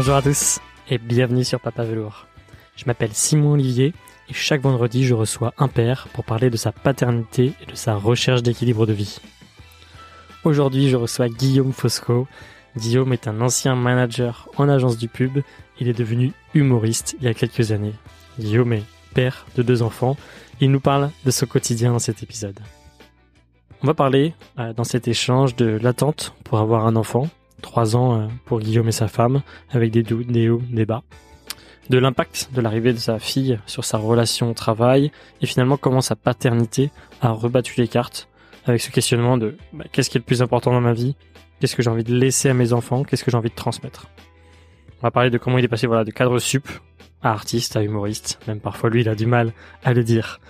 Bonjour à tous et bienvenue sur Papa Velours. Je m'appelle Simon Olivier et chaque vendredi je reçois un père pour parler de sa paternité et de sa recherche d'équilibre de vie. Aujourd'hui je reçois Guillaume Fosco. Guillaume est un ancien manager en agence du pub. Il est devenu humoriste il y a quelques années. Guillaume est père de deux enfants. Il nous parle de son quotidien dans cet épisode. On va parler euh, dans cet échange de l'attente pour avoir un enfant, trois ans euh, pour Guillaume et sa femme, avec des doutes, des hauts, des bas, de l'impact de l'arrivée de sa fille sur sa relation au travail, et finalement comment sa paternité a rebattu les cartes, avec ce questionnement de bah, qu'est-ce qui est le plus important dans ma vie, qu'est-ce que j'ai envie de laisser à mes enfants, qu'est-ce que j'ai envie de transmettre? On va parler de comment il est passé voilà, de cadre sup à artiste, à humoriste, même parfois lui il a du mal à le dire.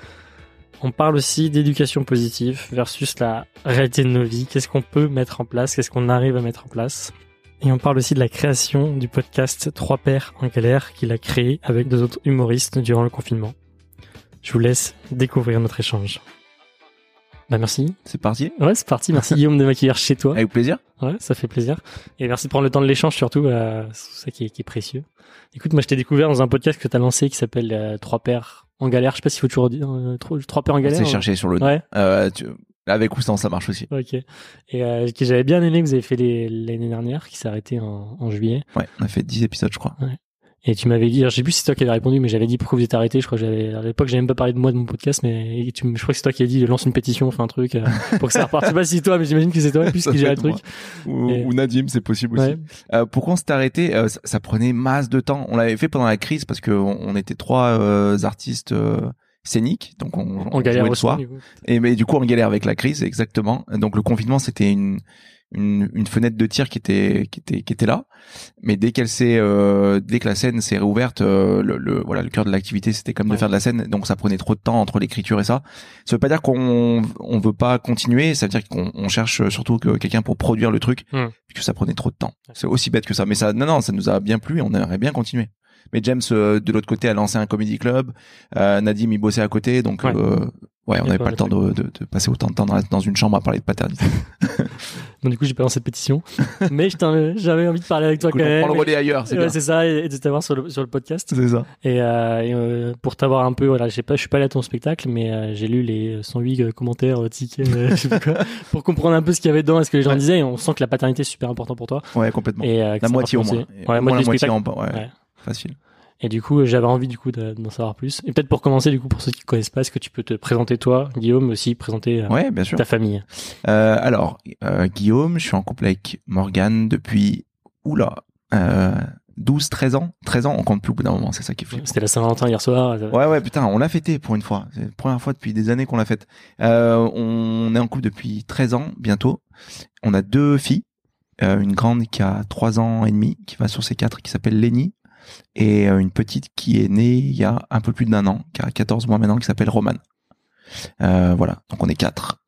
On parle aussi d'éducation positive versus la réalité de nos vies. Qu'est-ce qu'on peut mettre en place? Qu'est-ce qu'on arrive à mettre en place? Et on parle aussi de la création du podcast Trois Pères en galère qu'il a créé avec deux autres humoristes durant le confinement. Je vous laisse découvrir notre échange. Bah merci. C'est parti Ouais, c'est parti. Merci Guillaume de m'accueillir chez toi. Avec plaisir. Ouais, ça fait plaisir. Et merci de prendre le temps de l'échange surtout. Euh, c'est ça qui est, qui est, précieux. Écoute, moi je t'ai découvert dans un podcast que tu as lancé qui s'appelle euh, Trois Pères en galère. Je sais pas s'il faut toujours dire euh, Trois Pères en galère. C'est cherché sur le. Ouais. Euh, tu... Avec ou sans, ça marche aussi. Ok. Et euh, que j'avais bien aimé que vous avez fait l'année dernière, qui s'est arrêté en, en, juillet. Ouais, on a fait 10 épisodes, je crois. Ouais. Et tu m'avais dit, je sais plus si c'est toi qui avais répondu, mais j'avais dit pourquoi vous êtes arrêté? Je crois que j'avais, à l'époque, j'avais même pas parlé de moi de mon podcast, mais tu, je crois que c'est toi qui as dit, lance une pétition, enfin un truc, euh, pour que ça reparte. je sais pas si c'est toi, mais j'imagine que c'est toi, puisque j'ai le truc. Ou, Et... ou, Nadim, c'est possible aussi. Ouais. Euh, pourquoi on s'est arrêté? Euh, ça, ça, prenait masse de temps. On l'avait fait pendant la crise parce que on, était trois artistes, scéniques, donc on, on, on galère le soir. Et mais du coup on galère avec la crise, exactement. Donc le confinement c'était une une, une, fenêtre de tir qui était qui était qui était là. Mais dès qu'elle s'est euh, dès que la scène s'est réouverte euh, le, le, voilà le cœur de l'activité c'était comme ouais. de faire de la scène. Donc ça prenait trop de temps entre l'écriture et ça. Ça veut pas dire qu'on on veut pas continuer. Ça veut dire qu'on on cherche surtout que quelqu'un pour produire le truc mmh. puisque ça prenait trop de temps. C'est aussi bête que ça. Mais ça non non ça nous a bien plu et on aimerait bien continuer mais James euh, de l'autre côté a lancé un comedy club euh, Nadim y bossait à côté donc ouais. euh, Ouais, on n'avait pas le temps de, de, de, passer autant de temps dans, une chambre à parler de paternité. Donc du coup, j'ai pas lancé de pétition, mais j'avais envie de parler avec toi Écoute, quand même. On prend le relais ailleurs, c'est ouais. C'est ça, et, et de t'avoir sur le, sur le podcast. C'est ça. Et, euh, et pour t'avoir un peu, voilà, je sais pas, je suis pas allé à ton spectacle, mais j'ai lu les 108 commentaires, tickets, je sais pas quoi, pour comprendre un peu ce qu'il y avait dedans, et ce que les gens Ouais. disaient. Et on sent que la paternité est super important pour toi. Ouais, complètement. Et, euh, la moitié au moins. Ouais, la moitié en Ouais. Facile. Et du coup, j'avais envie du coup de- d'en savoir plus. Et peut-être pour commencer, du coup, pour ceux qui ne connaissent pas, est-ce que tu peux te présenter toi, Guillaume, aussi présenter euh, Ouais, bien sûr. ta famille? Euh, alors, euh, Guillaume, je suis en couple avec Morgane depuis, oula, euh, 12, 13 ans. 13 ans, on compte plus au bout d'un moment, c'est ça qui est flippant. C'était la Saint-Valentin hier soir. Ouais, ouais, putain, on l'a fêté pour une fois. C'est la première fois depuis des années qu'on l'a fête. On est en couple depuis 13 ans, bientôt. On a deux filles. Une grande qui a 3 ans et demi, qui va sur ses 4, qui s'appelle Lenny. Et euh, une petite qui est née il y a un peu plus d'un an, qui a 14 mois maintenant, qui s'appelle Roman. Euh, voilà, donc on est quatre.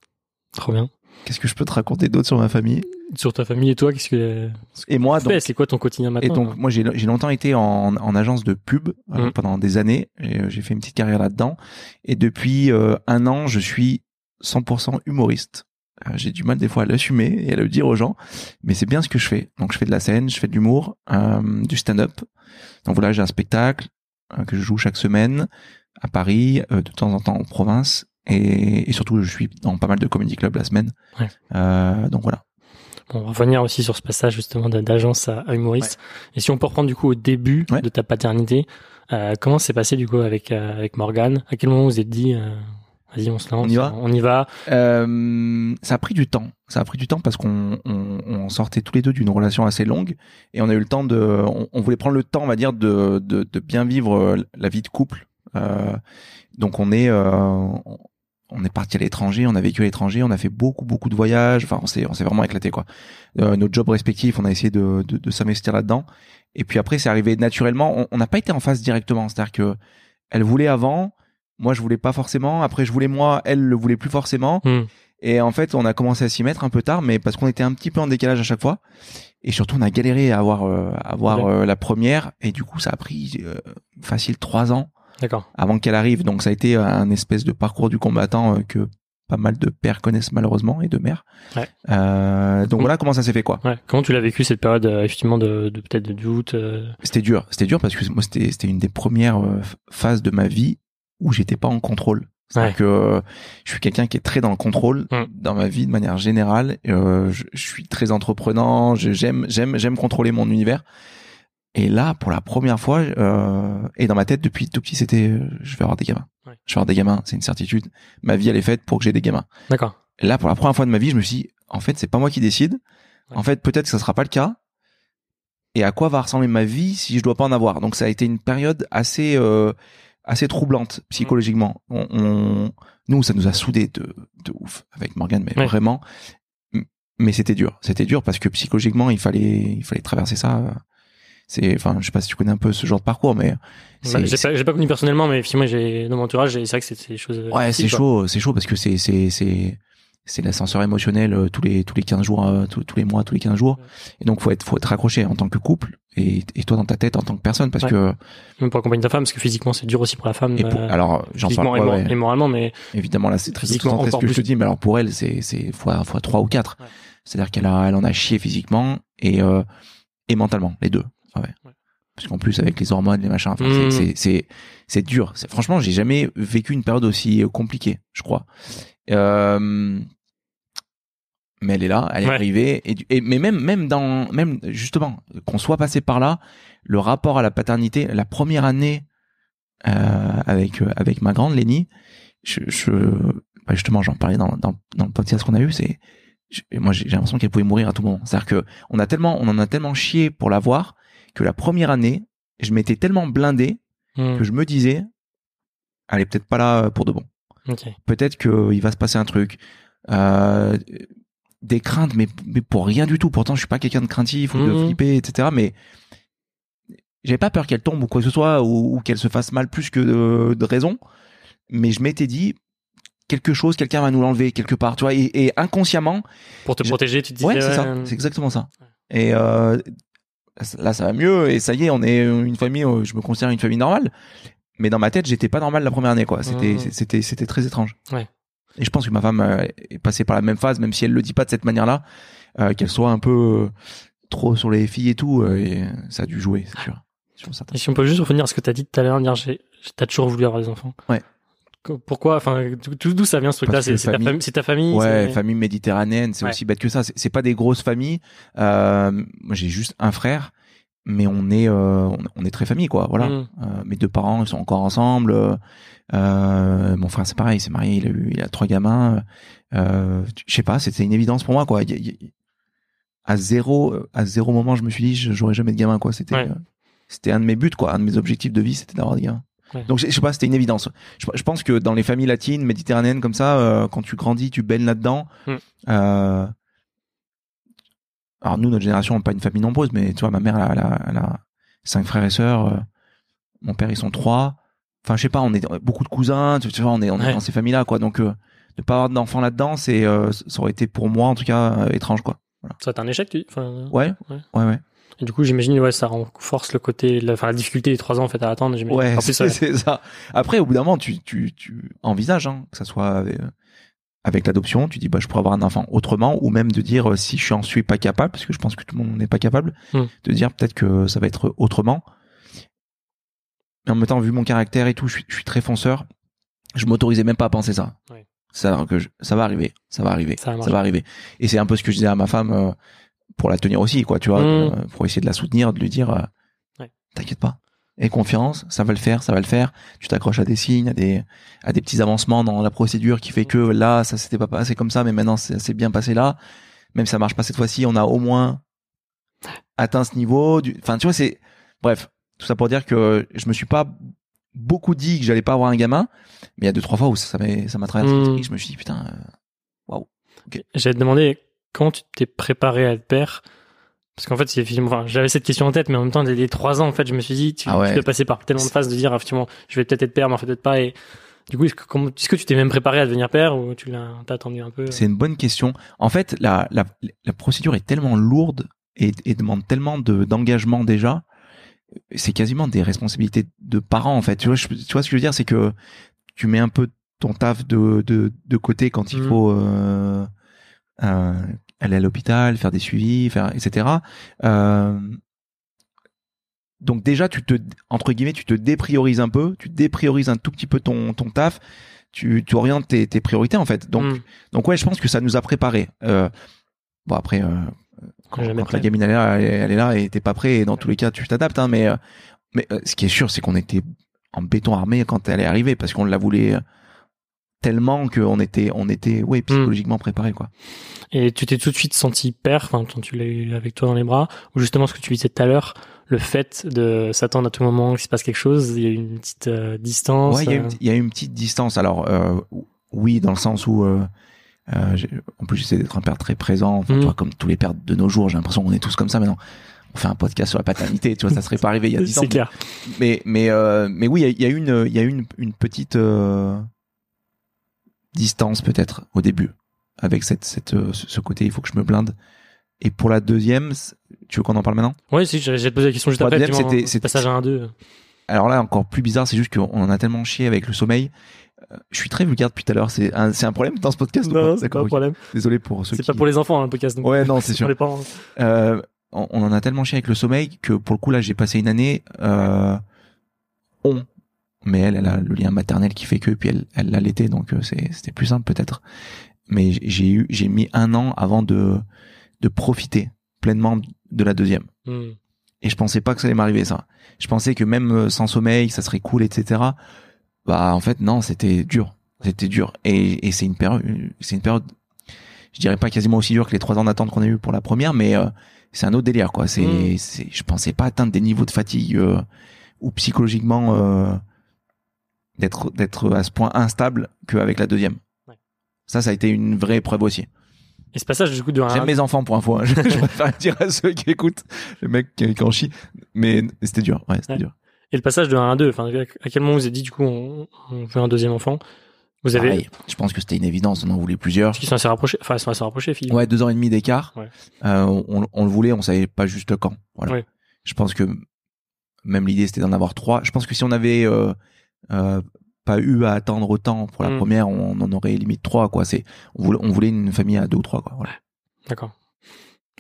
Trop bien. Qu'est-ce que je peux te raconter d'autre sur ma famille? Sur ta famille et toi, qu'est-ce que Et moi, tu C'est quoi ton quotidien Et maintenant donc moi j'ai j'ai longtemps été en, en agence de pub euh, Mm. pendant des années. Et, euh, J'ai fait une petite carrière là-dedans. Et depuis euh, un an, je suis 100% humoriste. Euh, j'ai du mal des fois à l'assumer et à le dire aux gens, mais c'est bien ce que je fais. Donc je fais de la scène, je fais de l'humour, euh, du stand-up. Donc voilà, j'ai un spectacle euh, que je joue chaque semaine à Paris, euh, de temps en temps en province. Et, et surtout, je suis dans pas mal de comedy clubs la semaine. Ouais. Donc voilà. Bon, on va revenir aussi sur ce passage justement d'agence à, à humoriste. Et si on peut reprendre du coup au début Ouais. de ta paternité, comment c'est passé du coup avec avec Morgane? À quel moment vous êtes dit vas-y on se lance, On y va on y va Euh, ça a pris du temps. Ça a pris du temps parce qu'on on, on sortait tous les deux d'une relation assez longue et on a eu le temps de, on, on voulait prendre le temps, on va dire, de, de, de bien vivre euh, la vie de couple. Euh, donc on est, euh, on- est parti à l'étranger, on a vécu à l'étranger, on a fait beaucoup beaucoup de voyages. Enfin, on s'est, on s'est vraiment éclaté quoi. Euh, nos jobs respectifs, on a essayé de, de, de s'investir là-dedans. Et puis après, c'est arrivé naturellement. On- n'a pas été en phase directement. C'est-à-dire que elle voulait avant, moi je voulais pas forcément. Après, je voulais moi, elle le voulait plus forcément. Hmm. Et en fait, on a commencé à s'y mettre un peu tard, mais parce qu'on était un petit peu en décalage à chaque fois. Et surtout, on a galéré à avoir, euh, à avoir Ouais. euh, la première. Et du coup, ça a pris euh, facile trois ans avant qu'elle arrive. Donc, ça a été un espèce de parcours du combattant euh, que pas mal de pères connaissent malheureusement et de mères. Ouais. Euh, donc Mm. voilà comment ça s'est fait quoi. Ouais. Comment tu l'as vécu cette période euh, effectivement de, de peut-être de doute euh, C'était dur, c'était dur parce que moi c'était c'était une des premières phases de ma vie où j'étais pas en contrôle. C'est-à-dire Ouais. que euh, je suis quelqu'un qui est très dans le contrôle Mm. dans ma vie de manière générale. Euh, je, je suis très entreprenant, j'aime j'aime j'aime contrôler mon univers. Et là, pour la première fois, euh, et dans ma tête depuis tout petit, c'était euh, je vais avoir des gamins. Ouais. Je vais avoir des gamins, c'est une certitude. Ma vie elle est faite pour que j'ai des gamins. D'accord. Là, pour la première fois de ma vie, je me suis dit, en fait, c'est pas moi qui décide. Ouais. En fait, peut-être que ça sera pas le cas. Et à quoi va ressembler ma vie si je dois pas en avoir? Donc, ça a été une période assez, euh, assez troublante psychologiquement. On, on- nous, ça nous a soudés de, de ouf avec Morgan, mais Ouais. vraiment. Mais c'était dur. C'était dur parce que psychologiquement, il fallait, il fallait traverser ça. C'est, enfin, je sais pas si tu connais un peu ce genre de parcours, mais Bah, j'ai pas, connu personnellement, mais effectivement, j'ai dans mon entourage, c'est vrai que c'est des choses. euh, Ouais, c'est chaud, c'est chaud parce que c'est c'est c'est c'est l'ascenseur émotionnel euh, tous les tous les 15 jours euh, tous, tous les mois, tous les 15 jours. Et donc faut être faut être raccroché en tant que couple et et toi dans ta tête en tant que personne parce Ouais. que Même pour accompagner ta femme, parce que physiquement, c'est dur aussi pour la femme. et pour- euh, alors j'en parle et, ouais, et moralement, mais évidemment là c'est très Physiquement, ce que je te dis mais alors pour elle c'est c'est fois fois 3 ou 4. Ouais. C'est-à-dire qu'elle a elle en a chié physiquement et euh, et mentalement les deux. Ouais. Parce qu'en plus avec les hormones, les machins, enfin, c'est- c'est c'est c'est dur. C'est- Franchement, j'ai jamais vécu une période aussi euh, compliquée, je crois. Euh, mais elle est là, elle est Ouais. arrivée. Et, du- et mais même même dans même justement qu'on soit passé par là, le rapport à la paternité, la première année euh, avec euh, avec ma grande Lénie, je, je bah, justement j'en parlais dans dans dans le podcast qu'on a eu, c'est moi j'ai l'impression qu'elle pouvait mourir à tout moment. C'est-à-dire que on a tellement on en a tellement chié pour l'avoir que la première année, je m'étais tellement blindé hmm, que je me disais elle est peut-être pas là pour de bon peut-être qu'il va se passer un truc. Euh, des craintes, mais, mais pour rien du tout. Pourtant, je suis pas quelqu'un de craintif ou de Mhm. flipper, etc. Mais j'avais pas peur qu'elle tombe ou quoi que ce soit, ou, ou qu'elle se fasse mal plus que de, de raison. Mais je m'étais dit, quelque chose, quelqu'un va nous l'enlever quelque part, tu vois. Et, et inconsciemment, Pour te protéger, tu te disais. ouais, c'est ouais, ça. euh, C'est exactement ça. Et euh, là, ça va mieux. Et ça y est, on est une famille. euh, Je me considère une famille normale. Mais dans ma tête, j'étais pas normal la première année, quoi. C'était, Mhm. c'était, c'était très étrange. Ouais. Et je pense que ma femme euh, est passée par la même phase, même si elle le dit pas de cette manière-là, euh, qu'elle soit un peu trop sur les filles et tout. et ça a dû jouer, c'est sûr. Et si on peut juste revenir à ce que t'as dit tout à l'heure, dire j'ai, j'ai- t'as toujours voulu avoir des enfants. Ouais. Pourquoi, enfin, d'où ça vient ce truc-là? Parce C'est c'est ta, famille- famille- c'est ta famille Ouais, c'est- famille méditerranéenne, c'est Ouais. aussi bête que ça. C'est- C'est pas des grosses familles. Euh, moi, j'ai juste un frère, mais on est, euh, on, est très famille, quoi. Voilà. Mm. Euh, mes deux parents, ils sont encore ensemble. Euh, euh, mon frère, c'est pareil, il s'est marié, il a eu, il a trois gamins. Euh, je sais pas, c'était une évidence pour moi, quoi. Il il à zéro, à zéro moment, je me suis dit, je- j'aurais jamais de gamins, quoi. C'était, Ouais. euh, c'était un de mes buts, quoi. Un de mes objectifs de vie, c'était d'avoir des gamins. Ouais. Donc, je je sais pas, c'était une évidence. Je, je pense que dans les familles latines, méditerranéennes comme ça, euh, quand tu grandis, tu baignes là-dedans. Mm. Euh, alors nous, notre génération, on n'a pas une famille nombreuse, mais tu vois, ma mère, elle a, elle cinq frères et sœurs. euh, mon père, ils sont trois. Enfin, je sais pas, on est beaucoup de cousins. Tu, tu vois, on est, on est Ouais. dans ces familles-là, quoi. Donc, ne pas avoir d'enfants là-dedans, c'est, ça aurait été pour moi, en tout cas, étrange, quoi. Ça a été un échec, tu dis? Enfin, Ouais, Ouais. ouais, ouais. Et du coup, j'imagine, ouais, ça renforce le côté, la, enfin, la difficulté des trois ans, en fait, à attendre. Ouais, c'est ouais. ça. Après, au bout d'un moment, tu, tu, tu envisages hein, que ça soit avec, avec l'adoption. Tu dis, bah, je pourrais avoir un enfant autrement, ou même de dire euh, si je en suis pas capable, parce que je pense que tout le monde n'est pas capable, Hmm. de dire peut-être que ça va être autrement. Mais en même temps, vu mon caractère et tout, je suis, je suis très fonceur. Je m'autorisais même pas à penser ça. Ouais. Ça, que je- ça va arriver, ça va arriver, Ça va arriver. Et c'est un peu ce que je disais à ma femme euh, pour la tenir aussi, quoi, tu vois, Hmm. euh, pour essayer de la soutenir, de lui dire, euh, Ouais. t'inquiète pas, aie confiance, ça va le faire, ça va le faire. Tu t'accroches à des signes, à des, à des petits avancements dans la procédure qui fait que là, ça s'était pas passé comme ça, mais maintenant c'est bien passé là. Même si ça marche pas cette fois-ci, on a au moins atteint ce niveau. Du... Enfin, tu vois, c'est bref, tout ça pour dire que je me suis pas beaucoup dit que j'allais pas avoir un gamin, mais il y a deux trois fois où ça m'a ça m'a traversé l'esprit, je me suis dit putain, euh, J'allais te demander comment tu t'es préparé à être père. Parce qu'en fait, c'est enfin, j'avais cette question en tête, mais en même temps, dès les trois ans, en fait, je me suis dit, tu, Ah ouais. tu dois passer par tellement de phases de dire, effectivement, je vais peut-être être père, mais en fait, peut-être pas. Et du coup, est-ce que, comment- est-ce que tu t'es même préparé à devenir père ou tu l'as, t'as attendu un peu? C'est une bonne question. En fait, la, la, la procédure est tellement lourde et, et demande tellement de d'engagement déjà. C'est quasiment des responsabilités de parents en fait. Tu vois, je- tu vois ce que je veux dire, c'est que tu mets un peu ton taf de, de, de côté quand il Mhm. faut euh, aller à l'hôpital, faire des suivis, faire etc. Euh, donc déjà, tu te entre guillemets, tu te dépriorises un peu, tu dépriorises un tout petit peu ton ton taf, tu, tu orientes tes, tes priorités en fait. Donc Mm. donc ouais, je pense que ça nous a préparé. Euh, bon après, euh, quand, quand la gamine elle est là, elle, est- là et t'es pas prêt. Et dans tous les cas, tu t'adaptes. Hein, mais euh, mais euh, ce qui est sûr, c'est qu'on était en béton armé quand elle est arrivée parce qu'on la voulait euh, tellement qu'on était on était ouais psychologiquement préparé quoi. Et tu t'es tout de suite senti père, enfin quand tu l'as eu avec toi dans les bras, ou justement ce que tu disais tout à l'heure, le fait de s'attendre à tout moment qu'il se passe quelque chose, il y a eu une petite euh, distance. Ouais, il y, a euh, une- il y a une petite distance. Alors euh, oui, dans le sens où euh, euh, en plus j'essaie d'être un père très présent. Enfin, tu vois, comme tous les pères de nos jours, j'ai l'impression qu'on est tous comme ça maintenant. On fait un podcast sur la paternité, tu vois, ça serait pas arrivé il y a 10 ans. c'est clair. mais mais euh, mais oui, il y a- y, a une il y a une une petite euh, distance peut-être au début avec cette cette euh, ce côté il faut que je me blinde. Et pour la deuxième, tu veux qu'on en parle maintenant? Ouais, si, te poser la question juste Pour la après. deuxième, effectivement, c'était- c'était- Passage à 1-2. Alors là, encore plus bizarre, c'est juste qu'on en a tellement chié avec le sommeil. Euh, Je suis très vulgaire depuis tout à l'heure. C'est un, c'est un problème dans ce podcast Non, non, c'est pas un problème. Désolé pour ceux C'est qui. pas pour les enfants, hein, le podcast. donc. Ouais, non, c'est sûr. Pour les parents. Euh, on, on en a tellement chié avec le sommeil que pour le coup là, j'ai passé une année. Euh, on, mais elle, elle a le lien maternel qui fait que, puis elle, elle l'allaitait, donc euh, c'est, c'était plus simple peut-être. Mais j'ai eu, j'ai mis un an avant de de profiter pleinement de la deuxième. Hmm. Et je pensais pas que ça allait m'arriver ça. Je pensais que même euh, sans sommeil, ça serait cool, etc. Bah en fait non, c'était dur, c'était dur. Et, et c'est une période, c'est une période, je dirais pas quasiment aussi dure que les trois ans d'attente qu'on a eu pour la première, mais euh, c'est un autre délire quoi. C'est, Mm. c'est, je pensais pas atteindre des niveaux de fatigue euh, ou psychologiquement euh, d'être d'être à ce point instable qu'avec la deuxième. Ouais. Ça, ça a été une vraie épreuve aussi. Et ce passage, du coup, de 1 J'aime mes enfants pour info. hein. Je, je préfère le dire à ceux qui écoutent. Le mec qui, qui en chie. Mais c'était dur. Ouais, c'était Ouais. dur. Et le passage de 1 à 2, enfin, à quel moment vous avez dit, du coup, on, on veut un deuxième enfant? Vous avez. Pareil. Je pense que c'était une évidence. On en voulait plusieurs. Qu'ils sont assez rapprochés. Enfin, ils sont assez rapprochés, Philippe. Ouais, deux ans et demi d'écart. Ouais. Euh, on, on le voulait, on savait pas juste quand. Voilà. Ouais. Je pense que même l'idée c'était d'en avoir trois. Je pense que si on avait euh, pas eu à attendre autant pour la Mm. première, on en aurait limite trois. Quoi. C'est on voulait, on voulait une famille à deux ou trois. Quoi. Voilà. D'accord.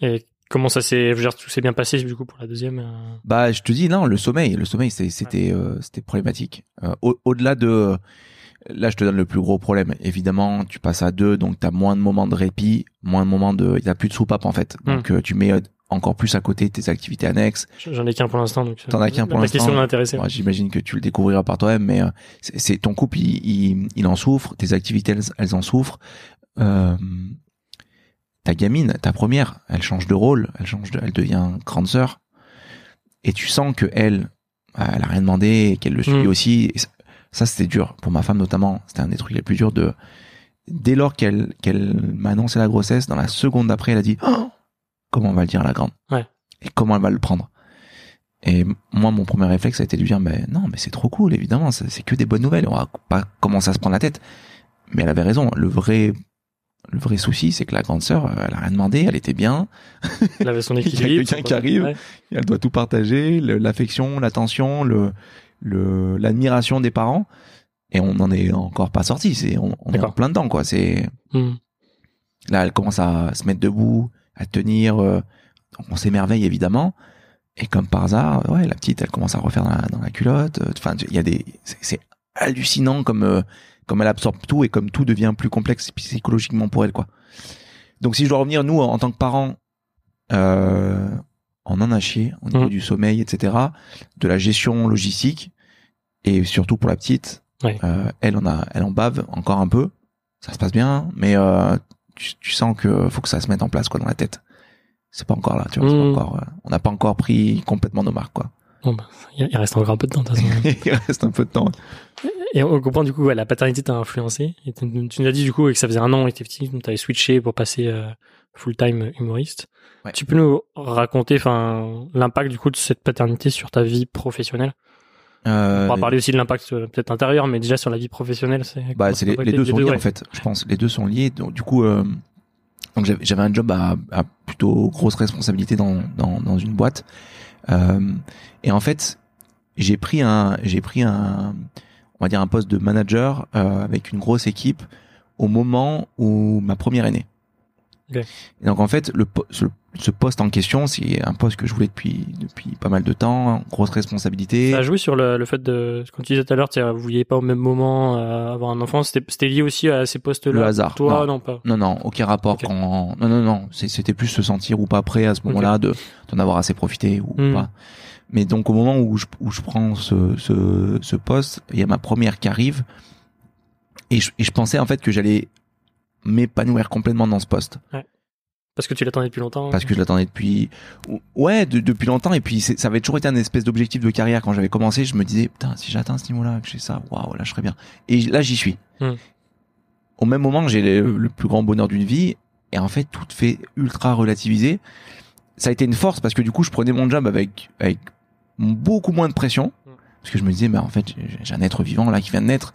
Et comment ça s'est. Tout s'est bien passé, du coup, pour la deuxième euh, Bah, je te dis non, le sommeil, le sommeil, c'était euh, c'était problématique. Euh, au- Au-delà de, là, je te donne le plus gros problème. Évidemment, tu passes à deux, donc t'as moins de moments de répit, moins de moments de, il a plus de soupape en fait. Donc euh, tu mets euh, encore plus à côté tes activités annexes. J'en ai qu'un pour l'instant. donc, T'en as qu'un pour La l'instant. question m'a J'imagine que tu le découvriras par toi-même, mais euh, c'est ton couple, il, il, il en souffre, tes activités, elles, elles en souffrent. Euh, ta gamine, ta première, elle change de rôle, elle change, de, elle devient grande sœur, et tu sens que elle, elle a rien demandé, et qu'elle le suit Mm. aussi. Et ça, ça, c'était dur pour ma femme notamment. C'était un des trucs les plus durs de. Dès lors qu'elle qu'elle m'a annoncé la grossesse, dans la seconde d'après, elle a dit Oh, comment on va le dire à la grande Ouais. Et comment elle va le prendre Et moi, mon premier réflexe a été de lui dire mais non, mais c'est trop cool, évidemment, c'est que des bonnes nouvelles. On va pas commencer à se prendre la tête. Mais elle avait raison. Le vrai le vrai souci, c'est que la grande sœur, euh, elle a rien demandé, elle était bien. Elle avait son Il y a équilibre. quelqu'un qui arrive. Ouais. Elle doit tout partager, l'affection, l'attention, le, le, l'admiration des parents. Et on n'en est encore pas sorti. C'est, on, on est en plein dedans, quoi. C'est, Hmm. là, elle commence à se mettre debout, à tenir. euh, on s'émerveille, évidemment. Et comme par hasard, ouais, la petite, elle commence à refaire dans la, dans la culotte. euh, Enfin, il y a des, c'est, hallucinant comme, euh, comme elle absorbe tout et comme tout devient plus complexe psychologiquement pour elle, quoi. Donc, si je dois revenir, nous, en tant que parents, euh, on en a chié au niveau Mhm. du sommeil, etc., de la gestion logistique, et surtout pour la petite, euh, elle, on a, elle en bave encore un peu. Ça se passe bien, mais tu, tu sens que faut que ça se mette en place quoi dans la tête. C'est pas encore là, tu vois. pas encore, euh, on n'a pas encore pris complètement nos marques, quoi. Bon, bah, il reste encore un peu de temps, de toute façon. Il reste un peu de temps. Et on comprend du coup, ouais, la paternité t'a influencé. Et tu nous as dit du coup que ça faisait un an que tu avais switché pour passer euh, full-time humoriste. Ouais. Tu peux nous raconter, l'impact du coup de cette paternité sur ta vie professionnelle? Euh, On pourra parler aussi de l'impact euh, peut-être intérieur, mais déjà sur la vie professionnelle, c'est. Bah, c'est les, les deux sont liés ouais. en fait. Je pense les deux sont liés. Donc du coup, euh, donc j'avais un job à, à plutôt grosse responsabilité dans dans, dans une boîte. Euh, et en fait, j'ai pris un j'ai pris un on va dire un poste de manager euh, avec une grosse équipe au moment où ma première est née. Ok. Et donc en fait, le, po- ce, ce poste en question, c'est un poste que je voulais depuis depuis pas mal de temps, grosse responsabilité. Ça a joué sur le, le fait de, comme tu disais tout à l'heure, tu vous vouliez pas au même moment euh, avoir un enfant. C'était lié aussi à ces postes-là. Le hasard, Toi, non. non, pas. Non, non, aucun rapport. Quand... Non, non, non. C'était plus se sentir ou pas prêt à ce moment-là de d'en avoir assez profité ou Hmm. pas. Mais donc au moment où je, où je prends ce, ce, ce poste, il y a ma première qui arrive et je, et je pensais en fait que j'allais m'épanouir complètement dans ce poste Parce que tu l'attendais depuis longtemps. parce que je l'attendais depuis ouais de- depuis longtemps. Et puis ça avait toujours été un espèce d'objectif de carrière. Quand j'avais commencé je me disais putain si j'atteins ce niveau là que j'ai ça waouh là je serais bien. Et là j'y suis. Hmm. au même moment j'ai le, le plus grand bonheur d'une vie et en fait tout fait ultra relativisé. Ça a été une force parce que du coup je prenais mon job avec avec beaucoup moins de pression. Hmm. parce que je me disais mais en fait j'ai un être vivant là qui vient de naître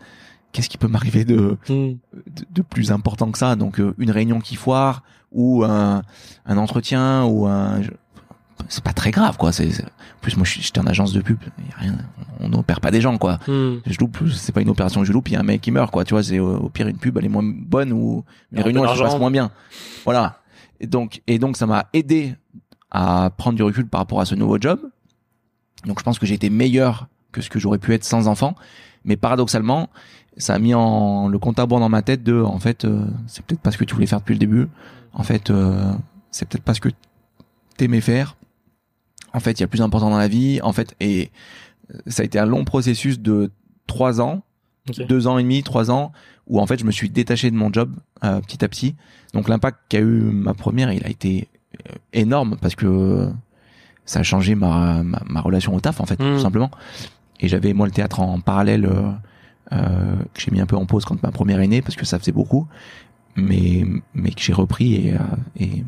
qu'est-ce qui peut m'arriver de Hmm. de, de plus important que ça? Donc euh, une réunion qui foire ou un, un entretien ou un c'est pas très grave quoi. C'est en plus moi j'étais en agence de pub, y a rien, on n'opère pas des gens quoi. Hmm. Je loupe, c'est pas une opération que je loupe, il y a un mec qui meurt quoi. Tu vois, c'est au, pire une pub elle est moins bonne ou Un une réunion elle se passe moins bien. Voilà. Et donc et donc ça m'a aidé à prendre du recul par rapport à ce nouveau job. Donc je pense que j'ai été meilleur que ce que j'aurais pu être sans enfant. Mais paradoxalement, ça a mis en le compte à rebours dans ma tête de, en fait, euh, c'est peut-être pas ce que tu voulais faire depuis le début. En fait, euh, c'est peut-être pas ce que t'aimais faire. En fait, il y a plus important dans la vie. En fait, et euh, ça a été un long processus de trois ans, deux ans et demi, trois ans, où en fait, je me suis détaché de mon job euh, petit à petit. Donc l'impact qu'a eu ma première, il a été euh, énorme parce que ça a changé ma, ma, ma relation au taf en fait, tout simplement. Et j'avais moi le théâtre en parallèle euh, euh, que j'ai mis un peu en pause quand ma première est née parce que ça faisait beaucoup, mais mais que j'ai repris et, euh, et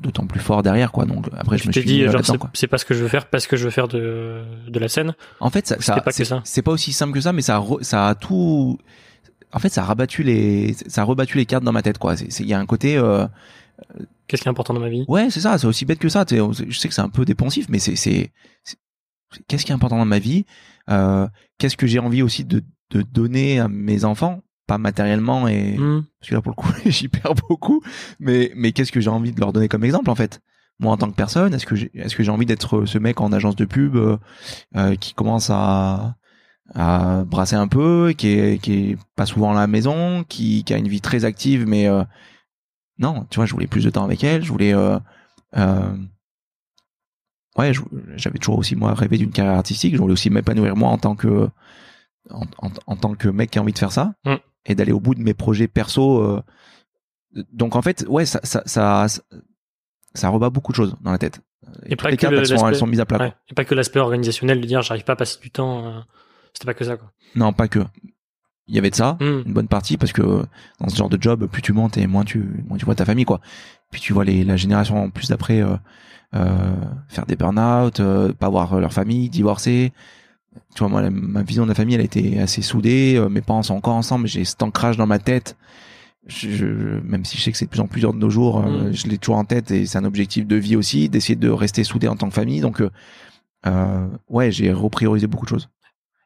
d'autant plus fort derrière quoi. Donc après je me suis dit, c'est pas ce que je veux faire parce que je veux faire de, de la scène. En fait, ça, ça c'est pas aussi simple que ça, mais ça, a re- ça a tout. En fait, ça a rabattu les, ça a rebattu les cartes dans ma tête, quoi. Il y a un côté, euh, Qu'est-ce qui est important dans ma vie? Ouais, c'est ça, c'est aussi bête que ça. Je sais que c'est un peu dépensif, mais c'est, c'est, c'est- qu'est-ce qui est important dans ma vie? Euh, Qu'est-ce que j'ai envie aussi de, de donner à mes enfants, pas matériellement et Hmm. parce que là pour le coup j'y perds beaucoup, mais mais qu'est-ce que j'ai envie de leur donner comme exemple en fait? Moi en tant que personne, est-ce que j'ai est-ce que j'ai envie d'être ce mec en agence de pub euh, euh, qui commence à à brasser un peu, qui est qui est pas souvent à la maison, qui qui a une vie très active mais euh, non, tu vois, je voulais plus de temps avec elle, je voulais euh, ouais, j'avais toujours aussi moi rêvé d'une carrière artistique, je voulais aussi m'épanouir moi en tant que en, en, en tant que mec qui a envie de faire ça Mm. et d'aller au bout de mes projets perso euh, donc en fait, ouais, ça, ça, ça, ça rebat beaucoup de choses dans la tête. Et pas les que cartes, le- elles sont, elles sont mises à plat. Ouais. Et pas que l'aspect organisationnel de dire j'arrive pas à passer du temps. euh, C'était pas que ça, quoi. Non, pas que. Il y avait de ça, Hmm. une bonne partie, parce que dans ce genre de job, plus tu montes et moins tu, moins tu vois ta famille, quoi. Puis tu vois les, la génération en plus d'après euh, faire des burn-out, pas voir leur famille, divorcer. Tu vois, moi, la- ma vision de la famille, elle était assez soudée. euh, mes parents sont encore ensemble, j'ai cet ancrage dans ma tête. Je, je- même si je sais que c'est de plus en plus dur de nos jours, euh, Mm. je l'ai toujours en tête et c'est un objectif de vie aussi, d'essayer de rester soudé en tant que famille. Donc, euh, ouais, j'ai repriorisé beaucoup de choses.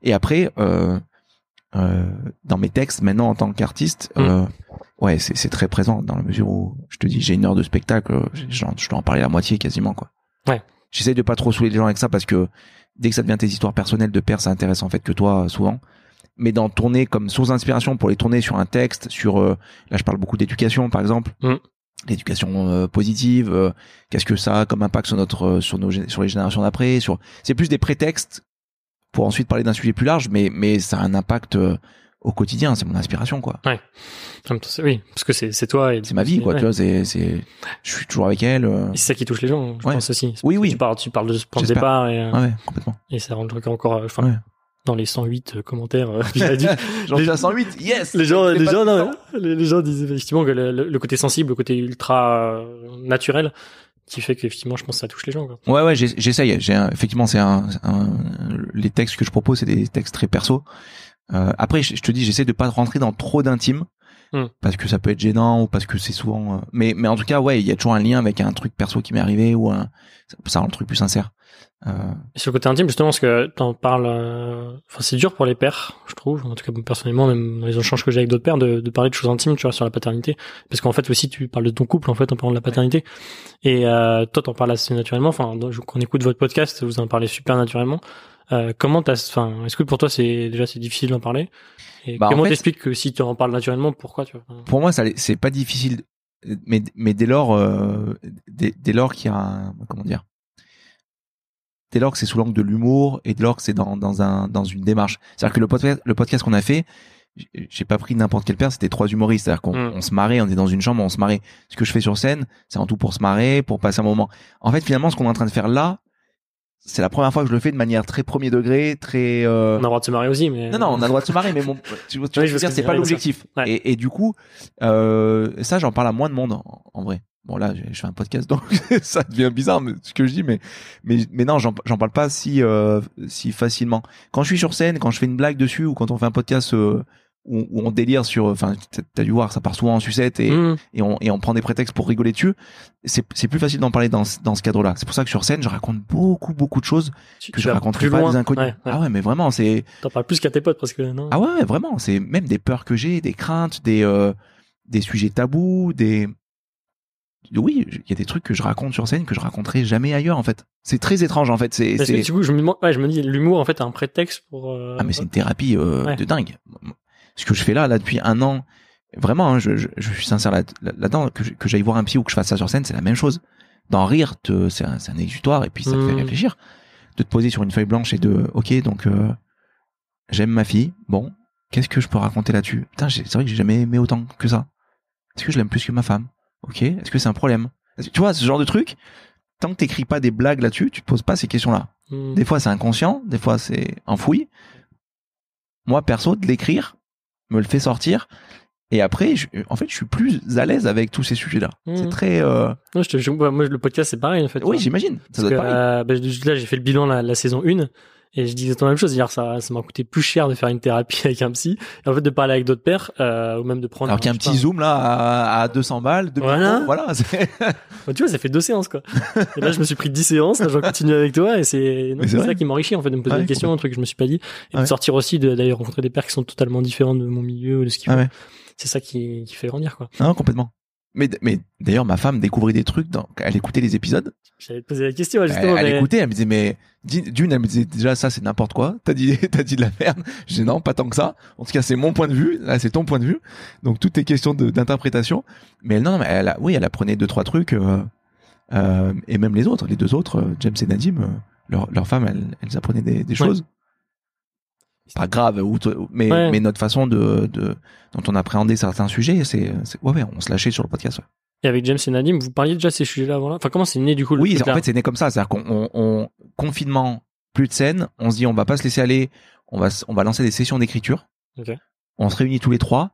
Et après, dans mes textes, maintenant en tant qu'artiste, Mm. ouais, c'est c'est très présent dans la mesure où je te dis, j'ai une heure de spectacle, je, je dois en parler la moitié quasiment, quoi. Ouais. J'essaie de pas trop saouler les gens avec ça parce que dès que ça devient tes histoires personnelles de père, ça intéresse en fait que toi souvent. Mais d'en tourner comme source d'inspiration pour les tourner sur un texte, sur euh, là je parle beaucoup d'éducation par exemple, Mm. l'éducation euh, positive, euh, qu'est-ce que ça a comme impact sur notre euh, sur nos sur les générations d'après, sur c'est plus des prétextes pour ensuite parler d'un sujet plus large, mais mais ça a un impact euh, au quotidien, c'est mon inspiration quoi. C'est- Oui, parce que c'est c'est toi. et- C'est ma vie quoi, ouais. tu vois, c'est c'est je suis toujours avec elle. euh, c'est ça qui touche les gens, je Ouais. pense aussi. Oui, oui. Tu parles, tu parles de ce point de départ et, euh, Ouais, ouais, complètement. et ça rend le truc encore, euh, enfin, Ouais. dans les 108 commentaires, euh, dit, J'en suis à 108, yes. les gens, les gens, non, les, les gens disent effectivement que le, côté sensible, le côté ultra euh, naturel, qui fait qu'effectivement, je pense que ça touche les gens. Quoi. Ouais, ouais, j'essaye. Effectivement, c'est un, un- les textes que je propose, c'est des textes très perso. Euh, après, je, je te dis, j'essaie de pas rentrer dans trop d'intime Hmm. parce que ça peut être gênant ou parce que c'est souvent. euh, mais, mais en tout cas, ouais, il y a toujours un lien avec un truc perso qui m'est arrivé ou un, ça, rend le truc plus sincère. Euh, Et sur le côté intime, justement, parce que t'en parles, euh, enfin, c'est dur pour les pères, je trouve. trouve. En tout cas, personnellement, même dans les échanges que j'ai avec d'autres pères, de, de, parler de choses intimes, tu vois, sur la paternité. Parce qu'en fait, aussi, tu parles de ton couple, en fait, en parlant de la paternité. Et euh, toi, t'en parles assez naturellement. Enfin, quand on écoute votre podcast, vous en parlez super naturellement. Euh, comment t'as, enfin, est-ce que pour toi, c'est déjà c'est difficile d'en parler? Et bah, comment t'expliques que si tu en parles naturellement, pourquoi tu vois? Pour moi, ça, c'est pas difficile, mais mais dès lors, euh, dès, dès lors qu'il y a un, comment dire? Dès lors que c'est sous l'angle de l'humour et dès lors que c'est dans, dans, un, dans une démarche. C'est-à-dire que le podcast, le podcast qu'on a fait, j'ai pas pris n'importe quel père, c'était trois humoristes. C'est-à-dire qu'on mm. on se marrait, on est dans une chambre, on se marrait. Ce que je fais sur scène, c'est en tout pour se marrer, pour passer un moment. En fait, finalement, ce qu'on est en train de faire là, c'est la première fois que je le fais de manière très premier degré, très. Euh... On a le droit de se marrer aussi, mais. Non, non, on a le droit de se marrer, mais mon, tu, vois, je veux dire, c'est pas l'objectif. Et, et, du coup, euh, ça, j'en parle à moins de monde, en vrai. Bon là, je fais un podcast, donc ça devient bizarre ce que je dis, mais mais mais non, j'en parle pas si euh, si facilement. Quand je suis sur scène, quand je fais une blague dessus, ou quand on fait un podcast où, on délire sur, enfin, t'as dû voir, ça part souvent en sucette et mmh. et on et on prend des prétextes pour rigoler dessus. C'est c'est plus facile d'en parler dans dans ce cadre-là. C'est pour ça que sur scène, je raconte beaucoup beaucoup de choses que je raconterai pas à des inconnus. Ah ouais, mais vraiment, c'est. T'en parles plus qu'à tes potes parce que non. Ah ouais, vraiment, c'est même des peurs que j'ai, des craintes, des euh, des sujets tabous, des oui, il y a des trucs que je raconte sur scène que je raconterai jamais ailleurs en fait. C'est très étrange en fait. C'est. du coup, je me, ouais, je me dis l'humour en fait est un prétexte pour. Euh, ah mais c'est une thérapie euh, de dingue. Ce que je fais là, là depuis un an, vraiment, hein, je, je, je, suis sincère là-dedans, que, que j'aille voir un psy ou que je fasse ça sur scène, c'est la même chose. D'en rire, c'est un, un exutoire et puis ça te fait mmh. réfléchir. De te poser sur une feuille blanche et de, ok, donc euh, j'aime ma fille. Bon, qu'est-ce que je peux raconter là-dessus? Putain, c'est vrai que j'ai jamais aimé autant que ça. Est-ce que je l'aime plus que ma femme? Ok, est-ce que c'est un problème? Tu vois, ce genre de truc, tant que t'écris pas des blagues là-dessus, tu te poses pas ces questions-là. Hmm. Des fois c'est inconscient, des fois c'est enfoui. Moi perso, de l'écrire me le fait sortir. Et après, en fait, je suis plus à l'aise avec tous ces sujets-là. C'est hmm. très. Euh... Non, je te, moi, le podcast, c'est pareil en fait. Oui, j'imagine. Ça doit être pareil. Euh, bah, là, j'ai fait le bilan la, la saison 1 et je disais la même chose, dire ça, ça m'a coûté plus cher de faire une thérapie avec un psy, et en fait de parler avec d'autres pères, euh, ou même de prendre. Alors qu'il y a un petit zoom là à, à 200 balles, de voilà. voilà bah, tu vois, ça fait deux séances quoi. et là, je me suis pris 10 séances, là, je vais continuer avec toi, et c'est ça qui m'enrichit en fait de me poser des questions, un truc que je me suis pas dit, et de sortir aussi, d'ailleurs rencontrer des pères qui sont totalement différents de mon milieu ou de ce qu'ils font. C'est ça qui, qui fait grandir quoi. Non, complètement. Mais, mais d'ailleurs, ma femme découvrait des trucs, dans, elle écoutait les épisodes. J'allais te poser la question, justement. Elle, écoutait, elle me disait, mais d'une, elle me disait déjà ça, c'est n'importe quoi. T'as dit, t'as dit de la merde. Je disais non, pas tant que ça. En tout cas, c'est mon point de vue. Là, c'est ton point de vue. Donc, tout est question d'interprétation. Mais elle, non, mais elle, a, oui, elle apprenait deux, trois trucs, euh, euh, et même les autres, les deux autres, euh, James et Nadim, euh, leur, leur femme, elles, elles apprenaient des, des choses pas grave ou mais mais notre façon de, de dont on appréhendait certains sujets c'est ouais, ouais on se lâchait sur le podcast ouais. et avec James et Nadim vous parliez déjà de ces sujets là voilà enfin comment c'est né du coup le oui en fait c'est né comme ça c'est à dire qu'on on, confinement plus de scène on se dit on va pas se laisser aller on va on va lancer des sessions d'écriture okay. on se réunit tous les trois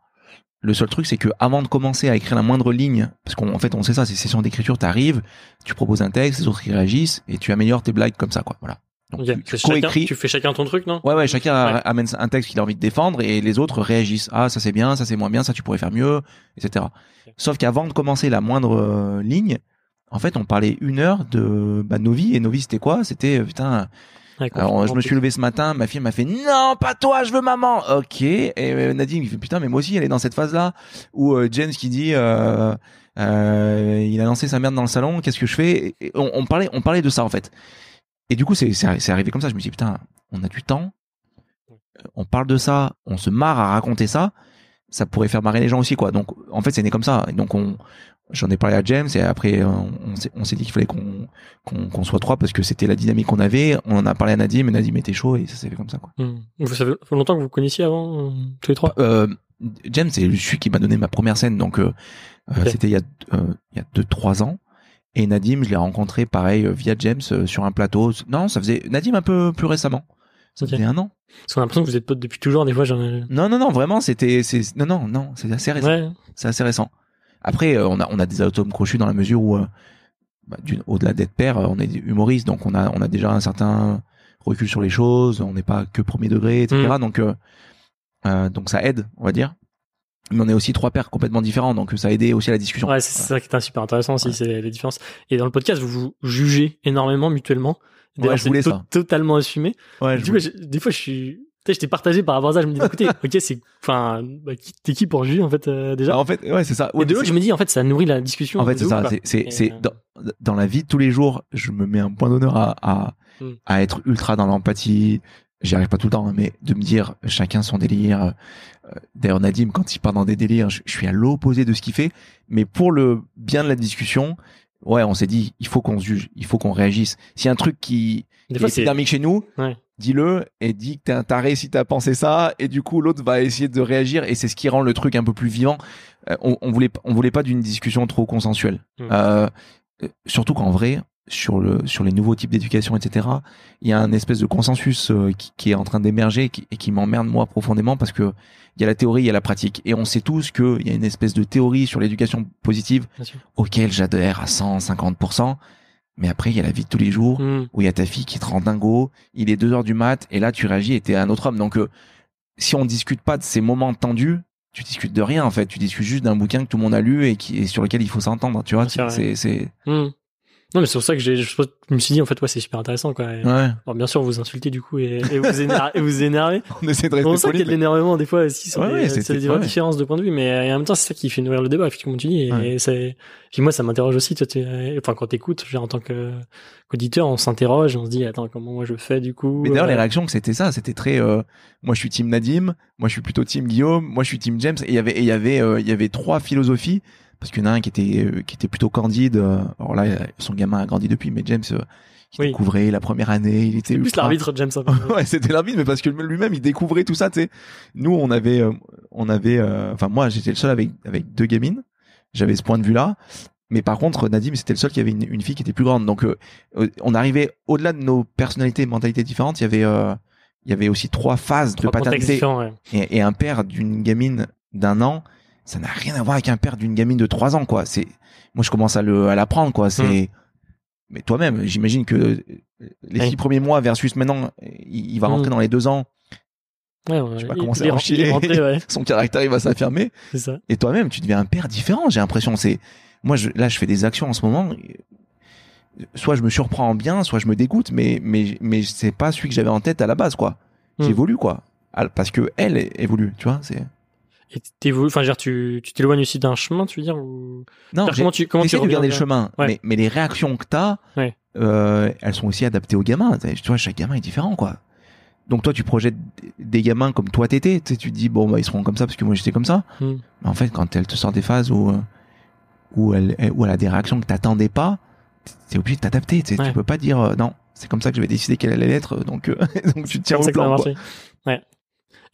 le seul truc, c'est que avant de commencer à écrire la moindre ligne, parce qu'en fait, on sait ça, ces sessions d'écriture, t'arrives, tu proposes un texte, les autres ils réagissent, et tu améliores tes blagues comme ça, quoi. Voilà tu, fais chacun ton truc, non? Ouais, ouais, chacun amène un texte qu'il a envie de défendre et les autres réagissent. Ah, ça c'est bien, ça c'est moins bien, ça tu pourrais faire mieux, etc. Sauf qu'avant de commencer la moindre euh, ligne, en fait, on parlait une heure de bah, Novi et Novi c'était quoi? C'était euh, putain. Alors, je me suis levé ce matin, ma fille m'a fait non, pas toi, je veux maman. Ok. Et euh, Nadine il fait putain, mais moi aussi, elle est dans cette phase-là. Ou James qui dit. Euh, euh, il a lancé sa merde dans le salon, qu'est-ce que je fais? On, on, parlait, on parlait de ça en fait. Et du coup, c'est arrivé comme ça. Je me dis, putain, on a du temps. Euh, on parle de ça. On se marre à raconter ça. Ça pourrait faire marrer les gens aussi, quoi. Donc, en fait, c'est né comme ça. Et donc, on, j'en ai parlé à James et après, on, s'est dit qu'il fallait qu'on, soit trois parce que c'était la dynamique qu'on avait. On en a parlé à Nadim et Nadim était chaud et ça s'est fait comme ça, quoi. Mmh. Vous savez, fait longtemps que vous connaissiez avant, euh, tous les trois? Euh, James, c'est celui qui m'a donné ma première scène. Donc, euh, c'était il y a, il y a deux, trois ans. Et Nadim, je l'ai rencontré pareil euh, via James euh, sur un plateau. Non, ça faisait Nadim un peu plus récemment. Ça faisait un an. Parce qu'on a l'impression que vous êtes potes depuis toujours. Des fois, j'en ai... Non, non, non, vraiment, c'était, c'est, non, non, non, c'est assez récent. C'est assez récent. Après, euh, on a, on a des atomes crochus dans la mesure où, bah, au-delà d'être père, on est humoriste, donc on a, on a déjà un certain recul sur les choses. On n'est pas que premier degré, etc. Mm. Donc, euh, donc ça aide, on va dire mais on est aussi trois pères complètement différents, donc ça a aidé aussi à la discussion. Ouais, c'est ça qui est super intéressant aussi, c'est les différences. Et dans le podcast, vous vous jugez énormément mutuellement. Ouais, je voulais ça. Totalement assumé. Ouais, du coup, des fois, je suis, sais, j'étais partagé par rapport à ça. Je me dis, écoutez, ok, c'est, enfin, bah, t'es qui pour juger en fait euh, déjà? Bah, en fait, ouais, c'est ça. Et de l'autre, je me dis, en fait, ça nourrit la discussion. En fait, c'est ça. C'est, c'est euh, dans, dans la vie de tous les jours, je me mets un point d'honneur à, à, Mm. à être ultra dans l'empathie. J'y arrive pas tout le temps, hein, mais de me dire chacun son délire. Euh, D'ailleurs, Nadim, quand il part dans des délires, je, je suis à l'opposé de ce qu'il fait. Mais pour le bien de la discussion, ouais, on s'est dit, il faut qu'on se juge, il faut qu'on réagisse. S'il y a un truc qui est fois, c'est. épidermique chez nous, Ouais. dis-le et dis que t'es un taré si t'as pensé ça. Et du coup, l'autre va essayer de réagir et c'est ce qui rend le truc un peu plus vivant. Euh, on, on voulait, on voulait pas d'une discussion trop consensuelle. Mm. Euh, euh, surtout qu'en vrai, sur le sur les nouveaux types d'éducation, etc. Il y a un espèce de consensus euh, qui, qui est en train d'émerger et qui, qui m'emmerde moi profondément parce que il y a la théorie, il y a la pratique et on sait tous que il y a une espèce de théorie sur l'éducation positive auquel j'adhère à 150%. Mais après, il y a la vie de tous les jours Mm. où il y a ta fille qui te rend dingo, il est 2 heures du mat, et là tu réagis et t'es un autre homme. Donc euh, si on discute pas de ces moments tendus, tu discutes de rien en fait, tu discutes juste d'un bouquin que tout le monde a lu et, qui, et sur lequel il faut s'entendre, tu vois. C'est. C'est, c'est... Non, mais c'est pour ça que je me suis dit, en fait, ouais, c'est super intéressant, quoi. Et- Ouais, Bon, bien sûr, vous insultez du coup et, et vous énervez, et vous énervez. on essaie de On rester sent qu'il y a poli. de l'énervement des fois aussi sur Ouais, des, ouais, c'est- des c'est- différences de point de vue, mais en même temps, c'est ça qui fait nourrir le débat, effectivement, tu dis. Et, c'est, puis moi, ça m'interroge aussi, toi, tu, enfin, quand t'écoutes, en tant qu'auditeur, on s'interroge, on se dit, attends, comment moi je fais du coup? Mais d'ailleurs, euh, les réactions, c'était ça, c'était très. euh, moi, je suis team Nadim, moi, je suis plutôt team Guillaume, moi, je suis team James. Et il y avait, il y avait, euh, il y avait trois philosophies parce qu'il y en a un qui était, euh, qui était plutôt candide. euh, alors là, son gamin a grandi depuis, mais James, euh, il Oui. découvrait la première année, il était plus l'arbitre, James. ouais, c'était l'arbitre, mais parce que lui-même, il découvrait tout ça, tu sais. Nous, on avait, euh, on avait, euh, enfin, moi, j'étais le seul avec, avec deux gamines. J'avais ce point de vue-là. Mais par contre, Nadim, c'était le seul qui avait une, une fille qui était plus grande. Donc, euh, euh, on arrivait au-delà de nos personnalités et mentalités différentes. Il y avait, euh, il y avait aussi trois phases Trois de paternité. différents, ouais. Et, et un père d'une gamine d'un an, ça n'a rien à voir avec un père d'une gamine de trois ans, quoi. C'est, moi, je commence à le, à l'apprendre, quoi. C'est, mais toi-même, j'imagine que les six premiers mois versus maintenant, il, il va rentrer Mm. dans les deux ans, Ouais, ouais, Je sais pas comment ça ouais, son caractère, il va s'affirmer. c'est ça. Et toi-même, tu deviens un père différent, j'ai l'impression. C'est, moi, je, là, je fais des actions en ce moment. Soit je me surprends en bien, soit je me dégoûte, mais, mais, mais c'est pas celui que j'avais en tête à la base, quoi. Mm. J'évolue, quoi. Parce que elle évolue, tu vois, c'est, Et t'évolues, enfin, dire, tu, tu t'éloignes aussi d'un chemin, tu veux dire, ou... non, comment tu, comment tu de garder le chemin, Ouais. mais, mais les réactions que t'as, Ouais. euh, elles sont aussi adaptées aux gamins. Tu vois, chaque gamin est différent, quoi. Donc toi, tu projettes des gamins comme toi t'étais. Tu sais, tu te dis bon bah ils seront comme ça parce que moi j'étais comme ça. Hmm. Mais en fait, quand elle te sort des phases où euh, où elle où elle a des réactions que t'attendais pas, t'es obligé de t'adapter. Tu sais, Ouais. tu peux pas dire euh, non. C'est comme ça que je vais décider qu'elle allait être. Donc euh, donc tu te tiens au plan. quoi. Ouais.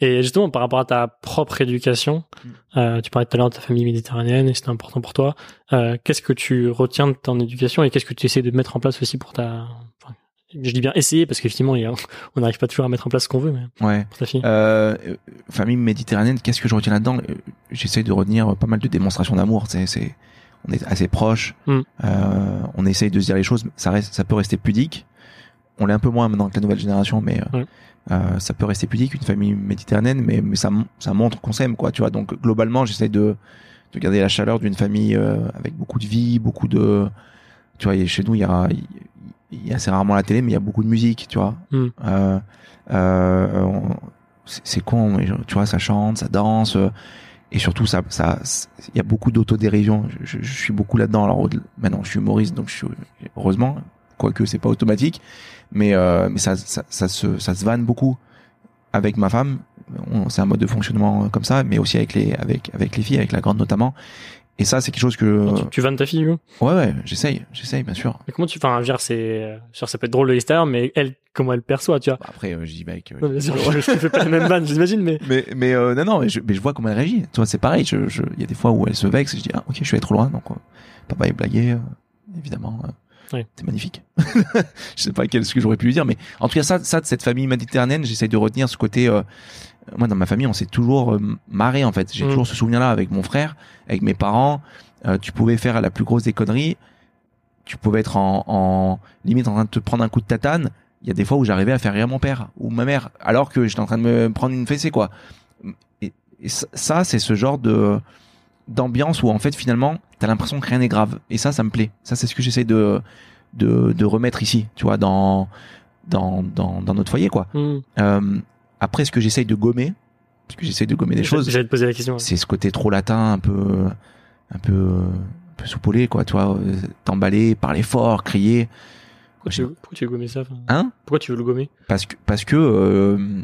Et justement, par rapport à ta propre éducation, Mm. euh, tu parlais tout à l'heure de ta famille méditerranéenne et c'était important pour toi. Euh, qu'est-ce que tu retiens de ton éducation et qu'est-ce que tu essaies de mettre en place aussi pour ta... Enfin, je dis bien essayer parce qu'effectivement, on n'arrive pas toujours à mettre en place ce qu'on veut, mais Ouais. pour ta fille. Euh, famille méditerranéenne, qu'est-ce que je retiens là-dedans? J'essaie de retenir pas mal de démonstrations d'amour. C'est, c'est, on est assez proches. Mm. On essaye de se dire les choses. Ça reste, ça peut rester pudique. On l'est un peu moins maintenant que la nouvelle génération, mais euh, Ouais. euh, ça peut rester pudique une famille méditerranéenne, mais, mais ça, ça montre qu'on s'aime, quoi. Tu vois. Donc globalement, j'essaie de, de garder la chaleur d'une famille euh, avec beaucoup de vie, beaucoup de. Tu vois, chez nous, il y a, il y a assez rarement la télé, mais il y a beaucoup de musique, tu vois. Mm. Euh, euh, c'est con, mais tu vois, ça chante, ça danse, euh, et surtout, ça, ça, il y a beaucoup d'autodérision. Je, je, je suis beaucoup là-dedans. Alors maintenant, je suis humoriste, donc je suis heureusement, quoique c'est pas automatique, mais euh, mais ça, ça, ça se, ça se vanne beaucoup avec ma femme. C'est un mode de fonctionnement euh, comme ça, mais aussi avec les, avec, avec les filles, avec la grande notamment. Et ça, c'est quelque chose que, tu, tu vannes ta fille, ouais, ouais, j'essaye, j'essaye, bien sûr. Mais comment tu... Enfin, je veux dire, c'est... genre, ça peut être drôle de l'extérieur, mais elle, comment elle perçoit, tu vois? Après, euh, je dis, mec, euh, Non, bien sûr, je, je fais pas la même vanne, j'imagine, mais... Mais, mais euh, non, non, mais je, mais je vois comment elle réagit. Tu vois, c'est pareil. Je, il y a des fois où elle se vexe et je dis, ah, ok, je suis allé trop loin. Donc, papa est blagué, évidemment. C'est magnifique. je sais pas quel ce que j'aurais pu lui dire, mais en tout cas, ça, ça de cette famille méditerranéenne, j'essaye de retenir ce côté. euh, moi, dans ma famille, on s'est toujours euh, marré en fait. J'ai Mm. toujours ce souvenir-là avec mon frère, avec mes parents. Euh, tu pouvais faire la plus grosse des conneries. Tu pouvais être en, en limite en train de te prendre un coup de tatane. Il y a des fois où j'arrivais à faire rire mon père ou ma mère, alors que j'étais en train de me prendre une fessée, quoi. Et, ça, c'est ce genre de d'ambiance où en fait finalement t'as l'impression que rien n'est grave. Et ça, ça me plaît. Ça, c'est ce que j'essaie de, de de remettre ici, tu vois, dans dans dans, dans notre foyer, quoi. Hmm. Euh, après, ce que j'essaye de gommer, parce que j'essaye de gommer des choses, J'allais te poser la question. ouais. c'est ce côté trop latin, un peu, un peu, un peu soupolé, quoi, tu vois, euh, t'emballer, parler fort, crier. Pourquoi tu, veux, pourquoi tu veux gommer ça Hein? Pourquoi tu veux le gommer? Parce que, parce que, euh,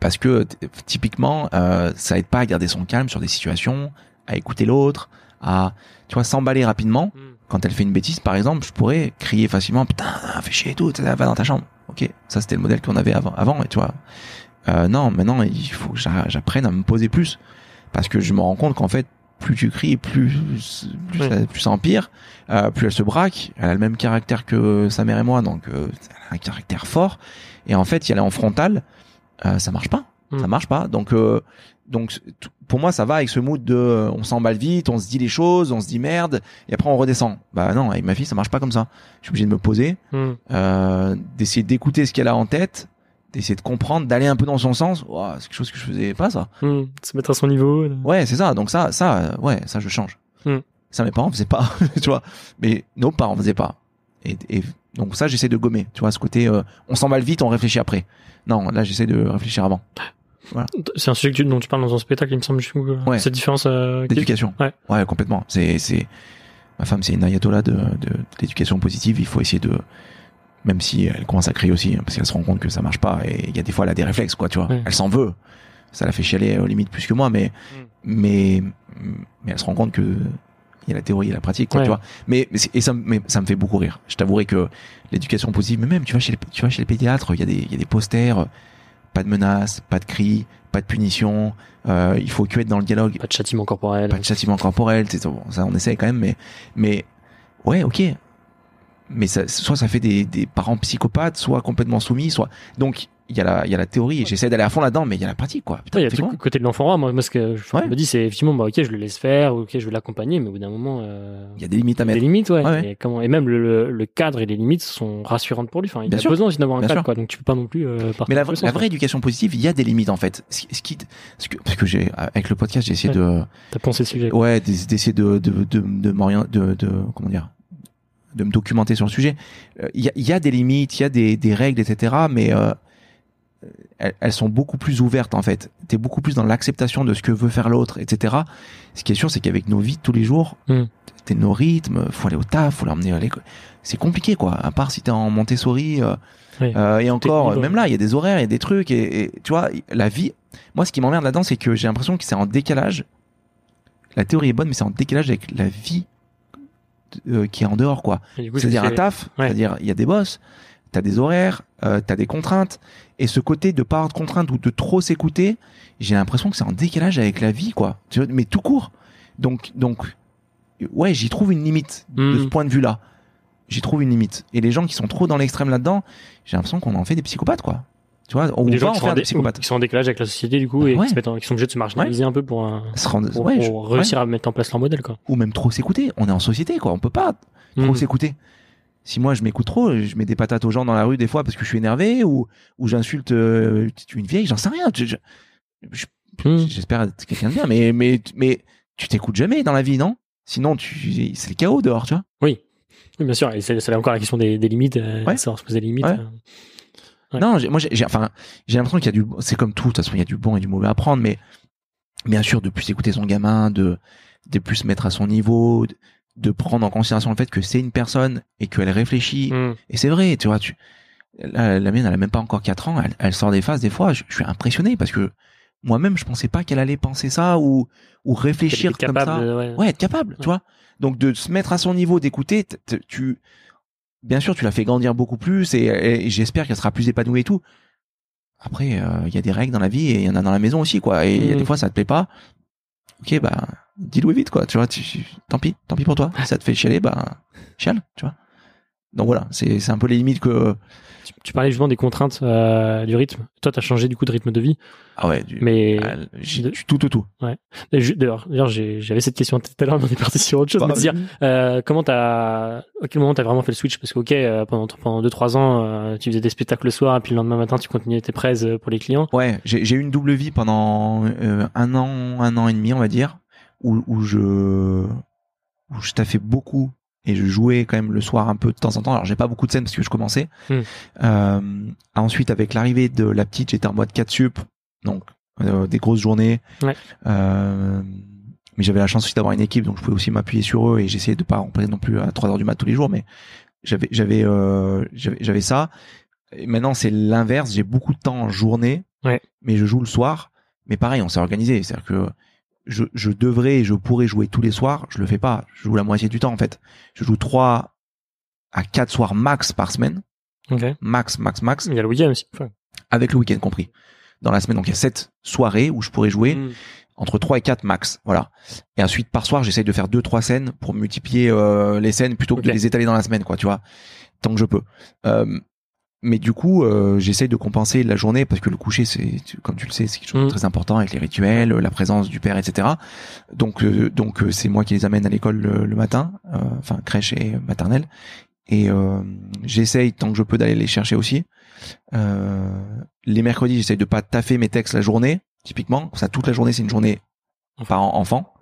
parce que typiquement, euh, ça aide pas à garder son calme sur des situations, à écouter l'autre, à, tu vois, s'emballer rapidement. Quand elle fait une bêtise, par exemple, je pourrais crier facilement, putain, fais chier et tout, va dans ta chambre. Ok, ça c'était le modèle qu'on avait avant, avant, et tu vois. Euh, non, maintenant il faut que j'a- j'apprenne à me poser plus, parce que je me rends compte qu'en fait, plus tu cries, plus plus, ça, plus ça empire, euh, plus elle se braque. Elle a le même caractère que sa mère et moi, donc euh, elle a un caractère fort. Et en fait, si elle est en frontal, euh, ça marche pas. Ça marche pas. Donc euh, donc pour moi, ça va avec ce mood de euh, on s'emballe vite, on se dit les choses, on se dit merde, et après on redescend. Bah non, avec ma fille, ça marche pas comme ça. Je suis obligé de me poser, Hmm. euh, d'essayer d'écouter ce qu'elle a en tête, d'essayer de comprendre, d'aller un peu dans son sens. Ouah, c'est quelque chose que je faisais pas ça. Hmm. Se mettre à son niveau. euh. Ouais, c'est ça. Donc ça, ça, ouais, ça je change. Mm. Ça mes parents faisaient pas, tu vois. Mais nos parents faisaient pas. Et, et donc ça, j'essaie de gommer. Tu vois, ce côté, euh, on s'emballe vite, on réfléchit après. Non, là, j'essaie de réfléchir avant. C'est un sujet que tu- dont tu parles dans ton spectacle, il me semble. euh, Ouais. Cette différence. euh, D'éducation. Ouais. Ouais, complètement. C'est, c'est, ma femme, c'est une ayatollah de, de, de l'éducation positive. Il faut essayer de, même si elle commence à crier aussi, hein, parce qu'elle se rend compte que ça marche pas. Et il y a des fois, elle a des réflexes, quoi, tu vois. Ouais. Elle s'en veut. Ça la fait chialer aux limites plus que moi, mais, Mm. mais, mais elle se rend compte que il y a la théorie et la pratique, quoi, Ouais. tu vois. Mais, mais et ça, me- mais ça me fait beaucoup rire. Je t'avouerai que l'éducation positive, mais même, tu vas chez les, tu vas chez les pédiatres, il y a des, il y a des posters, pas de menaces, pas de cris, pas de punition, euh, il faut que être dans le dialogue Pas de châtiment corporel. pas de châtiment corporel, c'est bon, ça on essaie quand même, mais mais ouais, ok. Mais ça, soit ça fait des, des parents psychopathes, soit complètement soumis, soit donc il y a la il y a la théorie et j'essaie d'aller à fond là-dedans, mais il y a la pratique quoi. Putain, Ouais, il y a quoi le côté de l'enfant roi. Moi, moi, ce que je Ouais. me dis, c'est effectivement, bah, ok, je le laisse faire, ok, je vais l'accompagner, mais au bout d'un moment, euh, Il y a des limites à a des mettre. limites, ouais. Ouais, ouais. Et, comment, et même le, le, le cadre et les limites sont rassurantes pour lui. Enfin, il Bien a sûr. besoin aussi d'avoir un Bien cadre, sûr. quoi. Donc tu peux pas non plus euh, partir Mais la, vraie éducation positive, il y a des limites en fait. Ce qui, ce qui- ce que, parce que j'ai avec le podcast, j'ai essayé Ouais. de quoi. T'as pensé le sujet. ouais d'ess- d'essayer de de de de, de de comment dire de me documenter sur le sujet. Euh, Il y, a, il y a des limites, il y a des, des règles, etc. Mais euh, elles, elles sont beaucoup plus ouvertes en fait. T'es beaucoup plus dans l'acceptation de ce que veut faire l'autre, etc. Ce qui est sûr, c'est qu'avec nos vies de tous les jours, Mm. t'es nos rythmes, faut aller au taf, faut l'emmener à l'école. C'est compliqué quoi. À part si t'es en Montessori. euh, Oui. euh, et encore, libre. même là, il y a des horaires, il y a des trucs, et, et tu vois, la vie. Moi, ce qui m'emmerde là-dedans, c'est que j'ai l'impression que c'est en décalage. La théorie est bonne, mais c'est en décalage avec la vie euh, qui est en dehors, quoi. C'est-à-dire un taf, Ouais. c'est-à-dire il y a des boss, t'as des horaires, euh, t'as des contraintes, et ce côté de pas avoir de contraintes ou de trop s'écouter, j'ai l'impression que c'est en décalage avec la vie, quoi. Mais tout court. Donc, donc, ouais, j'y trouve une limite de Mhm. ce point de vue-là. J'y trouve une limite. Et les gens qui sont trop dans l'extrême là-dedans, j'ai l'impression qu'on en fait des psychopathes, quoi. Tu vois, on des gens en qui sont, des psychopathes. qui sont en décalage avec la société, du coup, et Ouais. qui, se mettent en- qui sont obligés de se marginaliser un peu pour, un, Se rendre- pour, ouais, pour je- réussir à mettre en place leur modèle, quoi. ou même trop s'écouter. On est en société, quoi. On peut pas trop Mhm. s'écouter. Si moi je m'écoute trop, je mets des patates aux gens dans la rue des fois parce que je suis énervé ou ou j'insulte euh, une vieille, j'en sais rien. Je- je- je- Mhm. J'espère être quelqu'un de bien, mais mais mais tu t'écoutes jamais dans la vie, non? Sinon c'est le chaos dehors, tu vois. Oui. Oui, bien sûr. Et c'est là encore la question des, des limites, euh, Ouais. savoir se poser des limites. Ouais. euh. Ouais. Non, moi j'ai enfin l'impression qu'il y a du c'est comme tout, de toute façon il y a du bon et du mauvais à prendre, mais bien sûr de plus écouter son gamin, de de plus se mettre à son niveau, de, de prendre en considération le fait que c'est une personne et qu'elle réfléchit Mhm. Et c'est vrai, tu vois, tu, la, la mienne, elle a même pas encore 4 ans, elle, elle sort des phases, des fois, je, je suis impressionné parce que moi-même, je pensais pas qu'elle allait penser ça ou, ou réfléchir comme capable, ça. de- ouais. Ouais, être capable, Ouais. tu vois. Donc, de se mettre à son niveau, d'écouter, tu, bien sûr, tu l'as fait grandir beaucoup plus et, et j'espère qu'elle sera plus épanouie et tout. Après, euh, il y a des règles dans la vie et il y en a dans la maison aussi, quoi. Et y a des fois, ça te plaît pas. Ok, bah, dis-le vite, quoi. Tu vois, tu, tu- tant pis, tant pis pour toi. Si ça te fait chialer, bah, chiale, tu vois. Donc voilà, c'est, un peu les limites que, Tu, tu parlais justement des contraintes euh, du rythme. Toi, tu as changé du coup de rythme de vie. ah ouais, du, Mais ah, de- tout, tout, tout. Ju- D'ailleurs, j'avais cette question tout à l'heure, mais on est parti sur autre chose. mais de dire, euh, comment t'as, à quel moment t'as vraiment fait le switch? Parce que ok, euh, pendant pendant deux trois ans, euh, tu faisais des spectacles le soir, et puis le lendemain matin, tu continuais tes prêts euh, pour les clients. Ouais, j'ai, eu une double vie pendant un an, un an et demi, on va dire, où, où je, où je taffais beaucoup et je jouais quand même le soir un peu de temps en temps. Alors j'ai pas beaucoup de scènes parce que je commençais. Hmm. Euh, ensuite avec l'arrivée de la petite, j'étais en mode 4 sup, donc euh, des grosses journées. Ouais. Euh, mais j'avais la chance aussi d'avoir une équipe, donc je pouvais aussi m'appuyer sur eux et j'essayais de pas remplir non plus à 3 heures du mat tous les jours, mais j'avais j'avais j'avais j'avais ça. Et maintenant c'est l'inverse, j'ai beaucoup de temps en journée, Ouais. mais je joue le soir. Mais pareil, on s'est organisé, c'est-à-dire que je, je devrais et je pourrais jouer tous les soirs, je le fais pas. Je joue la moitié du temps en fait. Je joue 3 à 4 soirs max par semaine, Ok. max max max Il y a le week-end aussi. Enfin, avec le week-end compris. Dans la semaine donc il y a 7 soirées où je pourrais jouer hmm. entre 3 et 4 max, voilà. Et ensuite par soir, j'essaye de faire deux trois scènes pour multiplier euh, les scènes plutôt que de les étaler dans la semaine quoi, tu vois. Tant que je peux. Euh, mais du coup, euh, j'essaye de compenser la journée parce que le coucher, c'est comme tu le sais, c'est quelque chose de Mm. très important avec les rituels, euh, la présence du père, etc. Donc, euh, donc euh, c'est moi qui les amène à l'école le, le matin, euh, enfin crèche et maternelle. Et euh, j'essaye tant que je peux d'aller les chercher aussi. Euh, les mercredis, j'essaye de pas taffer mes textes la journée, typiquement. Ça, toute la journée, c'est une journée par en- enfant.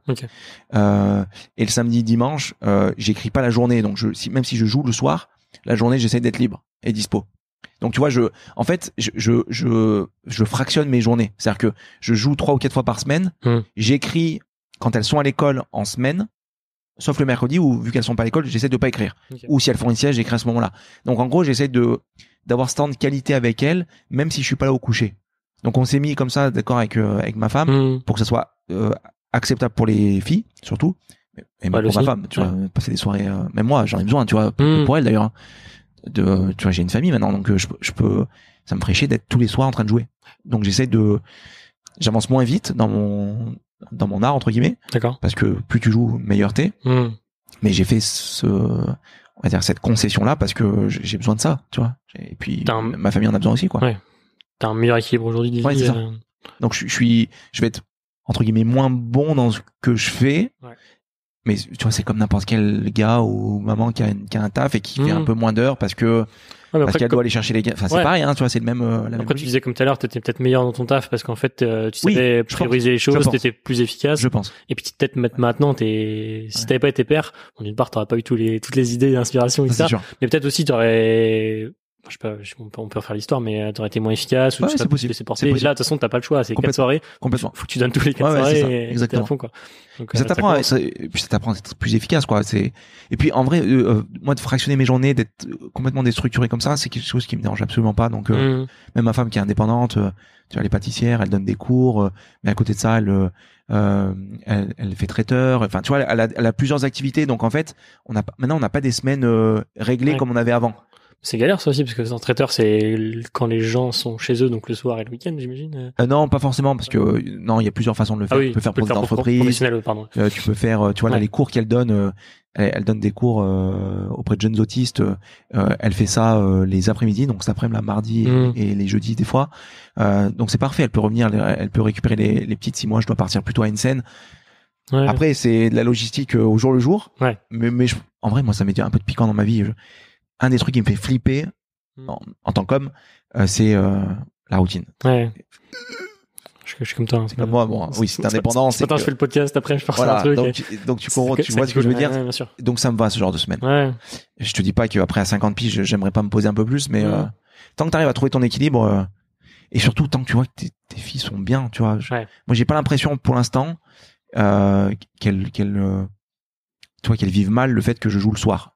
Euh, et le samedi, dimanche, euh, j'écris pas la journée. Donc, je, si, même si je joue le soir, la journée, j'essaie d'être libre et dispo. Donc, tu vois, je, en fait, je, je, je, je fractionne mes journées. C'est-à-dire que je joue trois ou quatre fois par semaine. Hmm. J'écris quand elles sont à l'école en semaine, sauf le mercredi où, vu qu'elles sont pas à l'école, j'essaie de pas écrire. Ou si elles font une sieste, j'écris à ce moment-là. Donc, en gros, j'essaie de, d'avoir ce temps de qualité avec elles, même si je suis pas là au coucher. Donc, on s'est mis comme ça, d'accord, avec, euh, avec ma femme Hmm. pour que ça soit euh, acceptable pour les filles surtout et même pour ma femme tu vois passer des soirées euh, même moi j'en ai besoin tu vois pour elle d'ailleurs hein. De tu vois j'ai une famille maintenant donc euh, je, peux- je peux ça me ferait chier d'être tous les soirs en train de jouer donc j'essaie de j'avance moins vite dans mon dans mon art entre guillemets D'accord. parce que plus tu joues meilleur t'es Hmm. mais j'ai fait ce on va dire cette concession là parce que j'ai besoin de ça tu vois et puis un- ma famille en a besoin aussi quoi Ouais. T'as un meilleur équilibre aujourd'hui. Ouais, euh, Donc je, je suis, je vais être entre guillemets moins bon dans ce que je fais. Ouais. Mais tu vois, c'est comme n'importe quel gars ou maman qui a, une- qui a un taf et qui fait Mhm. un peu moins d'heures parce que Ouais, mais parce après, qu'elle comme- doit aller chercher les gars. Enfin, c'est Ouais. pareil, hein, tu vois, c'est le même. euh, la même Après, tu logique, disais comme tout à l'heure, t'étais peut-être meilleur dans ton taf parce qu'en fait, euh, tu savais prioriser les choses, t'étais plus efficace. je pense. Et puis peut-être maintenant, t'es, si Ouais. t'avais pas été père, bon, d'une part, t'aurais pas eu tous les, toutes les idées d'inspiration, Ça, etc. Mais peut-être aussi, t'aurais, je sais pas, je- on peut, on peut refaire l'histoire, mais euh, t'aurais été moins efficace ou Ouais, tu c'est possible. C'est possible. Là, de toute façon, t'as pas le choix. C'est quatre Complètement. soirées. Complètement. Faut que tu donnes tous les quatre Ouais, ouais, soirées ça. et- Exactement. à fond, quoi. Donc, ça euh, t'apprend, commence. ça- et puis ça t'apprend à être plus efficace, quoi. C'est et puis en vrai, euh, euh, moi de fractionner mes journées, d'être complètement déstructuré comme ça, c'est quelque chose qui me dérange absolument pas. Donc euh, Hmm. même ma femme qui est indépendante, euh, tu vois, elle est pâtissière, elle donne des cours, euh, mais à côté de ça, elle, elle, elle fait traiteur. Enfin, tu vois, elle a, elle a plusieurs activités. Donc en fait, on a maintenant on n'a pas des semaines euh, réglées Ouais. comme on avait avant. C'est galère, ça aussi, parce que en traiteur, c'est quand les gens sont chez eux, donc le soir et le week-end, j'imagine. Euh, non, pas forcément, parce que euh, non, il y a plusieurs façons de le faire. Ah oui, tu peux faire pour des entreprises, pardon. euh, tu peux faire, euh, tu vois, là, les cours qu'elle donne, euh, elle, elle donne des cours euh, auprès de jeunes autistes. euh, elle fait ça euh, les après-midi, donc cet après-midi, mardi et, Mm. et les jeudis des fois. Euh, donc c'est parfait. Elle peut revenir, elle, peut récupérer les, les petites si moi je dois partir plutôt à une scène. Ouais. Après, c'est de la logistique euh, au jour le jour. Ouais. Mais, mais je- en vrai, moi, ça met un peu de piquant dans ma vie. Je- un des trucs qui me fait flipper Mm. en, en tant qu'homme, euh, c'est euh, la routine. Ouais. Je, je suis comme toi. hein, C'est comme moi, bon, oui, c'est indépendant. C'est attends, que- je fais le podcast après, je pars sur un truc. donc, et- tu- donc tu, c'est comprends, tu vois ce que je veux dire. Ouais. Donc ça me va ce genre de semaine. Ouais. Je te dis pas qu'après à 50 piges, j'aimerais pas me poser un peu plus, mais Ouais. euh, tant que tu arrives à trouver ton équilibre et surtout tant que tu vois que tes, tes filles sont bien, tu vois. je-. Moi, j'ai pas l'impression pour l'instant qu'elles qu'elles tu vois qu'elles vivent mal le fait que je joue le soir.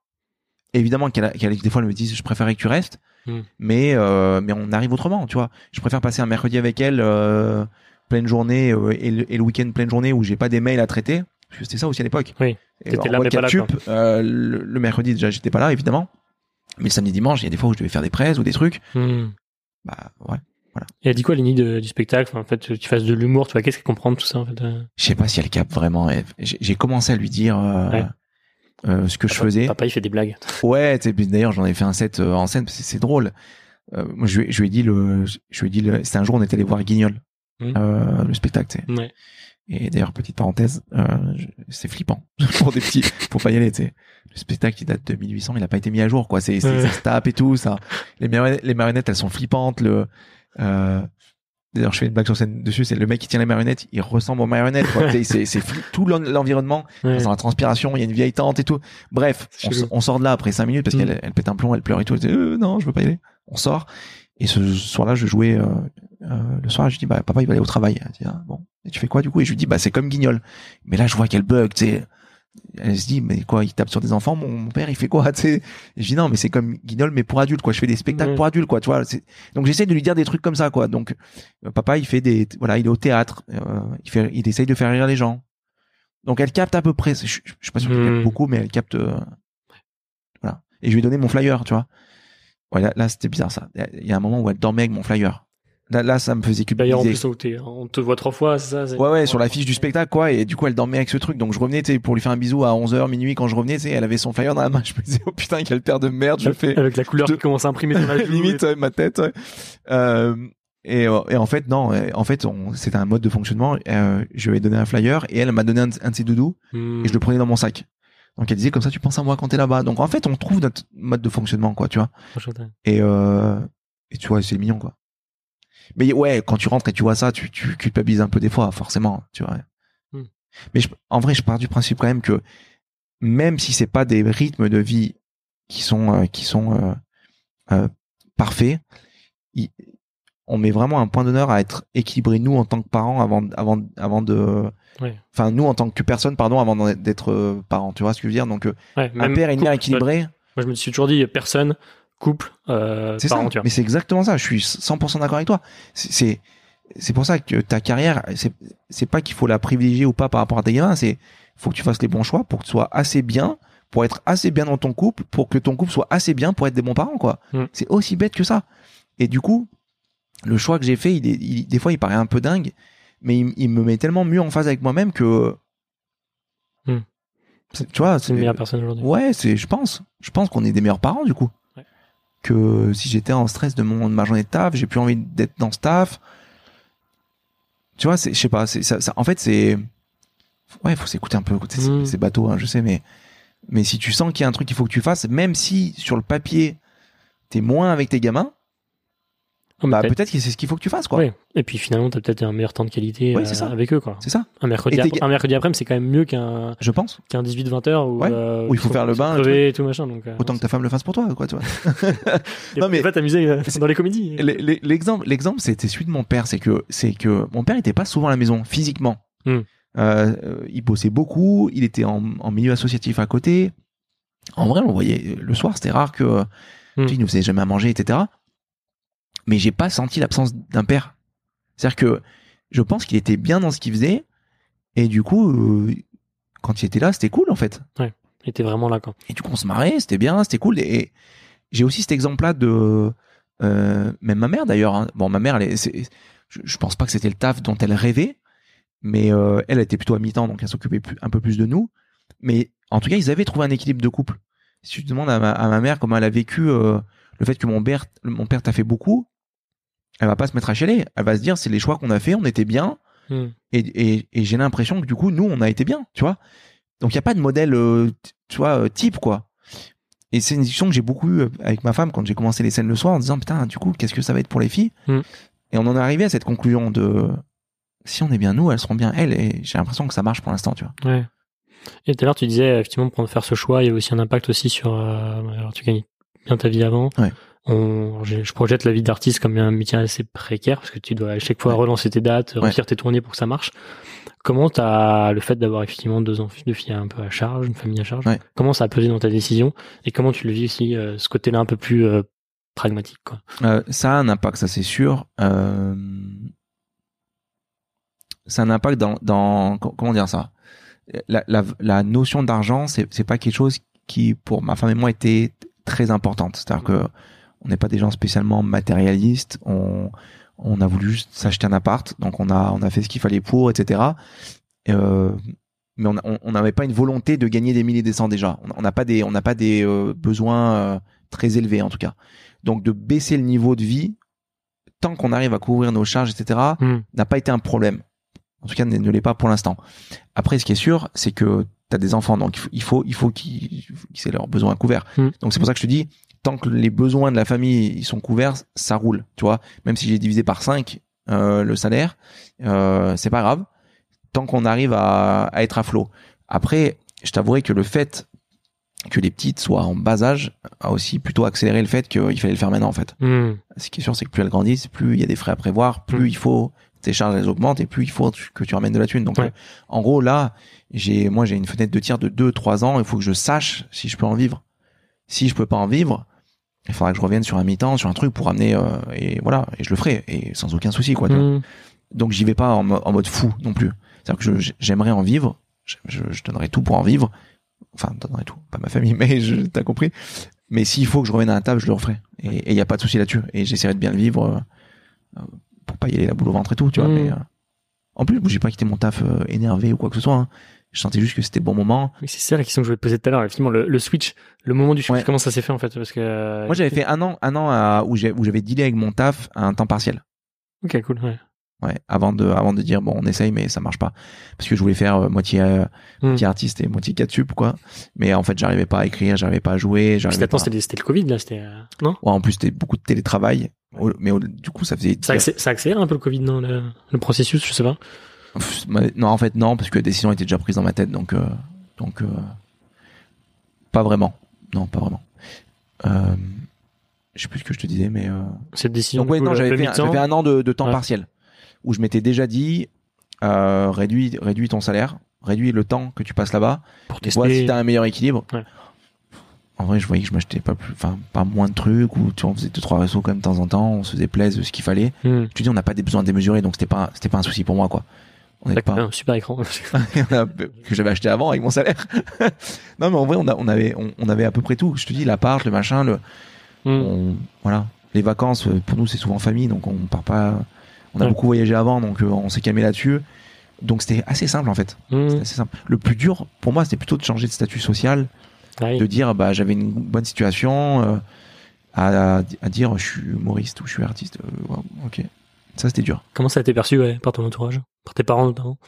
Évidemment qu'elles qu'elles des fois elles me disent je préférais que tu restes, Mm. mais euh, mais on arrive autrement, tu vois. Je préfère passer un mercredi avec elles euh, pleine journée euh, et le, week-end pleine journée où j'ai pas des mails à traiter. Parce que c'était ça aussi à l'époque. Oui. T'étais là, mais pas là, euh, le, le mercredi déjà j'étais pas là évidemment. Mais le samedi dimanche, il y a des fois où je devais faire des presses ou des trucs. Hmm. Bah ouais. Et elle dit quoi, de- du spectacle? Enfin, En fait, tu fasses de l'humour, tu vois, qu'est-ce qu'elle comprend de tout ça, en fait euh? Je sais pas si elle capte vraiment. Elle- J'ai commencé à lui dire euh, Ouais. Euh, ce que je faisais. Papa, il fait des blagues. Ouais, tu sais, puis d'ailleurs j'en ai fait un set euh, en scène parce que c'est drôle. Euh, moi je, lui ai- je lui ai dit le, je lui ai dit le, c'était un jour on était allé voir Guignol, euh, le spectacle. tu sais. Ouais. Et d'ailleurs petite parenthèse, euh, c'est flippant pour des petits, faut pas y aller. tu sais. Le spectacle il date de 1800, il a pas été mis à jour quoi. C'est, ça se tape et tout ça. Les marionnettes, les marionnettes elles sont flippantes. Le, euh, D'ailleurs, je fais une blague sur scène dessus, c'est le mec qui tient les marionnettes, il ressemble aux marionnettes. quoi. c'est tout l'en- l'environnement, Ouais. dans la transpiration, il y a une vieille tante et tout. Bref, on, sort de là après cinq minutes parce Mm. qu'elle elle pète un plomb, elle pleure et tout. Elle dit euh, non, je veux pas y aller. On sort et ce soir-là, je jouais euh, euh, le soir. Je dis bah papa, il va aller au travail. Elle dit ah, bon. Et tu fais quoi du coup? Et je lui dis bah c'est comme Guignol. Mais là, je vois qu'elle bug, tu sais. Elle se dit mais quoi Il tape sur des enfants. Mon, mon père, il fait quoi Tu sais? Je dis non, mais c'est comme Guignol, mais pour adultes quoi. Je fais des spectacles pour adultes quoi. Tu vois Donc j'essaie de lui dire des trucs comme ça quoi. Donc euh, papa, il fait des voilà, il est au théâtre. euh, il fait, il essaye de faire rire les gens. Donc elle capte à peu près. Je, je, je suis pas sûr qu'elle Hmm. capte beaucoup, mais elle capte. euh, voilà. Et je lui ai donné mon flyer, tu vois. Ouais, là, là, c'était bizarre ça. Il y a un moment où elle dormait avec mon flyer. Là, là ça me faisait D'ailleurs, en culpabiliser. plus, on te- on te voit trois fois, c'est ça Ouais, ouais, sur la fiche du spectacle, quoi. Et du coup, elle dormait avec ce truc. Donc, je revenais, tu sais, pour lui faire un bisou à 11h, minuit, quand je revenais, tu sais, elle avait son flyer dans la main. Je me disais, oh putain, quel père de merde, je fais. Avec la couleur Je- qui commence à imprimer sur la limite ouais, ma tête ouais. Euh, et, et en fait non en fait c'était un mode de fonctionnement euh, je lui ai donné un flyer et elle m'a donné un, de- un de ses doudous Hmm. et je le prenais dans mon sac donc elle disait comme ça tu penses à moi quand t'es là-bas donc en fait on trouve notre mode de fonctionnement quoi tu vois et euh, et tu vois c'est mignon quoi mais ouais quand tu rentres et tu vois ça tu, tu culpabilises un peu des fois forcément tu vois Hmm. mais je- en vrai je pars du principe quand même que même si c'est pas des rythmes de vie qui sont euh, qui sont euh, euh, parfaits il- on met vraiment un point d'honneur à être équilibré nous en tant que parents avant avant avant de Ouais. enfin nous en tant que personne pardon avant d'être parents tu vois ce que je veux dire? Donc Ouais, un père et une mère équilibrés Moi, je me suis toujours dit personne, couple, euh, C'est ça. parent, tu vois. Mais c'est exactement ça. Je suis 100% d'accord avec toi. C'est- C'est pour ça que ta carrière, c'est c'est pas qu'il faut la privilégier ou pas par rapport à tes gamins. C'est faut que tu fasses les bons choix pour que tu sois assez bien, pour être assez bien dans ton couple, pour que ton couple soit assez bien pour être des bons parents, quoi. Mm. C'est aussi bête que ça. Et du coup, le choix que j'ai fait, il est, il- des fois, il paraît un peu dingue, mais il, il me met tellement mieux en phase avec moi-même que, Mm. tu vois, C'est une meilleure personne aujourd'hui. Ouais, c'est, je pense. Je pense qu'on est des meilleurs parents, du coup. Que si j'étais en stress de mon, de ma journée de taf, j'ai plus envie d'être dans ce taf. Tu vois, c'est, je sais pas, c'est, ça, ça- en fait, c'est, ouais, faut s'écouter un peu, c'est, Mm. c'est bateau, hein, je sais, mais, mais si tu sens qu'il y a un truc qu'il faut que tu fasses, même si sur le papier, t'es moins avec tes gamins, bah, peut-être- peut-être que c'est ce qu'il faut que tu fasses, quoi. Ouais. Et puis finalement, t'as peut-être un meilleur temps de qualité Ouais, euh, c'est ça. avec eux, quoi. C'est ça, Un mercredi, Et tes un mercredi après-midi, c'est quand même mieux qu'un je pense. qu'un 18-20 heures où, Ouais. euh, Où il faut faire le bain, crever et tout machin. Donc, euh, Autant que ta femme le fasse pour toi, quoi, tu vois. et Non, mais- va t'amuser euh, c'est- dans les comédies. L- l- L'exemple, l'exemple, c'était celui de mon père. C'est que, c'est que mon père était pas souvent à la maison physiquement. Hmm. Euh, euh, il bossait beaucoup. Il était en, en milieu associatif à côté. En vrai, on le voyait le soir. C'était rare que, Hmm. tu sais, il nous faisait jamais à manger, etc. Mais j'ai pas senti l'absence d'un père. C'est-à-dire que je pense qu'il était bien dans ce qu'il faisait. Et du coup, euh, quand il était là, c'était cool en fait. Il était vraiment là, quoi. Et du coup, on se marrait, c'était bien, c'était cool. Et, j'ai aussi cet exemple-là de euh, même ma mère d'ailleurs. hein. Bon, ma mère, elle est, c'est- je, je pense pas que c'était le taf dont elle rêvait, mais euh, elle était plutôt à mi-temps, donc elle s'occupait un peu plus de nous. Mais en tout cas, ils avaient trouvé un équilibre de couple. Si tu demandes à ma, à ma mère comment elle a vécu euh, le fait que mon père, mon père t'a fait beaucoup, elle va pas se mettre à chialer. Elle va se dire, c'est les choix qu'on a fait, on était bien, Hmm. et, et, et j'ai l'impression que du coup nous on a été bien tu vois donc il y a pas de modèle euh, tu vois euh, type quoi et c'est une discussion que j'ai beaucoup eu avec ma femme quand j'ai commencé les scènes le soir en disant putain du coup qu'est-ce que ça va être pour les filles? Mm. et on en est arrivé à cette conclusion de si on est bien nous elles seront bien elles et j'ai l'impression que ça marche pour l'instant tu vois Ouais. Et tout à l'heure, tu disais, effectivement, pour faire ce choix, il y a aussi un impact aussi sur. euh, alors, tu gagnes bien ta vie avant. Ouais. On, je, je projette la vie d'artiste comme un métier assez précaire parce que tu dois à chaque fois Ouais. relancer tes dates, Ouais. remplir tes tournées pour que ça marche. Comment t'as le fait d'avoir effectivement deux enfants, deux filles un peu à charge, une famille à charge. Ouais. Comment ça a pesé dans ta décision et comment tu le vis aussi euh, ce côté-là un peu plus euh, pragmatique, quoi? Euh, ça a un impact, ça c'est sûr. Ça a un impact dans, dans co- comment dire ça? La, la, la notion d'argent, c'est pas quelque chose qui, pour ma femme et moi, était très importante. C'est-à-dire que on n'est pas des gens spécialement matérialistes. On, on a voulu juste s'acheter un appart, donc on a, on a fait ce qu'il fallait pour, etc. Euh, mais on n'avait pas une volonté de gagner des milliers des cents déjà. On n'a pas des, on n'a pas des euh, besoins euh, très élevés en tout cas. Donc de baisser le niveau de vie, tant qu'on arrive à couvrir nos charges, etc., Hmm. n'a pas été un problème. En tout cas, ne, ne l'est pas pour l'instant. Après, ce qui est sûr, c'est que tu as des enfants, donc il faut, il faut, il faut qu'ils aient leurs besoins couverts. Mm. Donc c'est pour ça que je te dis, tant que les besoins de la famille ils sont couverts, ça roule. Tu vois, même si j'ai divisé par 5, euh, le salaire, euh, c'est pas grave, tant qu'on arrive à, à être à flot. Après, je t'avouerai que le fait que les petites soient en bas âge a aussi plutôt accéléré le fait qu'il fallait le faire maintenant en fait. Hmm. Ce qui est sûr, c'est que plus elles grandissent, plus il y a des frais à prévoir, plus Mm. il faut tes charges elles augmentent et plus il faut que tu ramènes de la thune. Donc Ouais. euh, en gros là, j'ai moi j'ai une fenêtre de tir de 2 3 ans, il faut que je sache si je peux en vivre. Si je peux pas en vivre, il faudra que je revienne sur un mi-temps, sur un truc pour ramener euh, et voilà, et je le ferai et sans aucun souci quoi. Hmm. Donc j'y vais pas en, en mode fou non plus. C'est-à-dire que j'aimerais en vivre, je, je, je donnerais tout pour en vivre. Enfin, je donnerais tout, pas ma famille, mais je t'as compris. Mais s'il faut que je revienne à la table, je le referai. Et il y a pas de souci là-dessus. Et j'essaierai de bien le vivre euh, euh, pour pas y aller la boule au ventre et tout, tu vois. Mm. Mais euh, en plus, j'ai pas quitté mon taf euh, énervé ou quoi que ce soit. hein. Je sentais juste que c'était le bon moment. Oui, c'est ça la question que je voulais te poser tout à l'heure. Effectivement, le, le switch, le moment du switch, Ouais. comment ça s'est fait en fait? Parce que euh, Moi, j'avais fait un an, un an à- où j'avais dealé avec mon taf à un temps partiel. Ok, cool. Ouais. Ouais, avant de, avant de dire bon, on essaye, mais ça marche pas, parce que je voulais faire euh, moitié, euh, Mm. moitié artiste et moitié catsup quoi. Mais en fait, j'arrivais pas à écrire, j'arrivais pas à jouer, attends, pas. c'était c'était le Covid là, c'était euh, non? Ouais, en plus, c'était beaucoup de télétravail, mais du coup, ça faisait. ça, accé- ça accélère un peu le Covid, non le, le processus, je sais pas. Non, en fait, non, parce que la décision était déjà prise dans ma tête, donc, euh, donc, euh, pas vraiment. Non, pas vraiment. Euh, je sais plus ce que je te disais, mais. Cette décision. Donc ouais, non, j'avais fait, un- an de, de temps Ouais. partiel où je m'étais déjà dit euh, réduis, réduis ton salaire, réduis le temps que tu passes là-bas. pour Tu vois si tester. t'as un meilleur équilibre. Ouais. En vrai, je voyais que je m'achetais pas plus, enfin pas moins de trucs ou tu vois, on faisait deux trois restos quand même de temps en temps, on se faisait plaisir ce qu'il fallait. Hmm. Je te dis, on n'a pas des besoins démesurés, donc c'était pas, c'était pas un souci pour moi quoi. On pas un super écran. que j'avais acheté avant avec mon salaire. non mais en vrai, on, a, on avait, on, on avait à peu près tout. Je te dis, l'appart, le machin, le, Hmm. on- voilà. Les vacances, euh, pour nous, c'est souvent famille, donc on part pas. On a Ouais. beaucoup voyagé avant, donc euh, on s'est calmé là-dessus. Donc c'était assez simple en fait. Assez simple. Le plus dur pour moi, c'était plutôt de changer de statut social, de dire bah j'avais une bonne situation, euh, à, à dire je suis humoriste ou je suis artiste. euh, ok, ça c'était dur. Comment ça a été perçu ouais, par ton entourage, par tes parents notamment?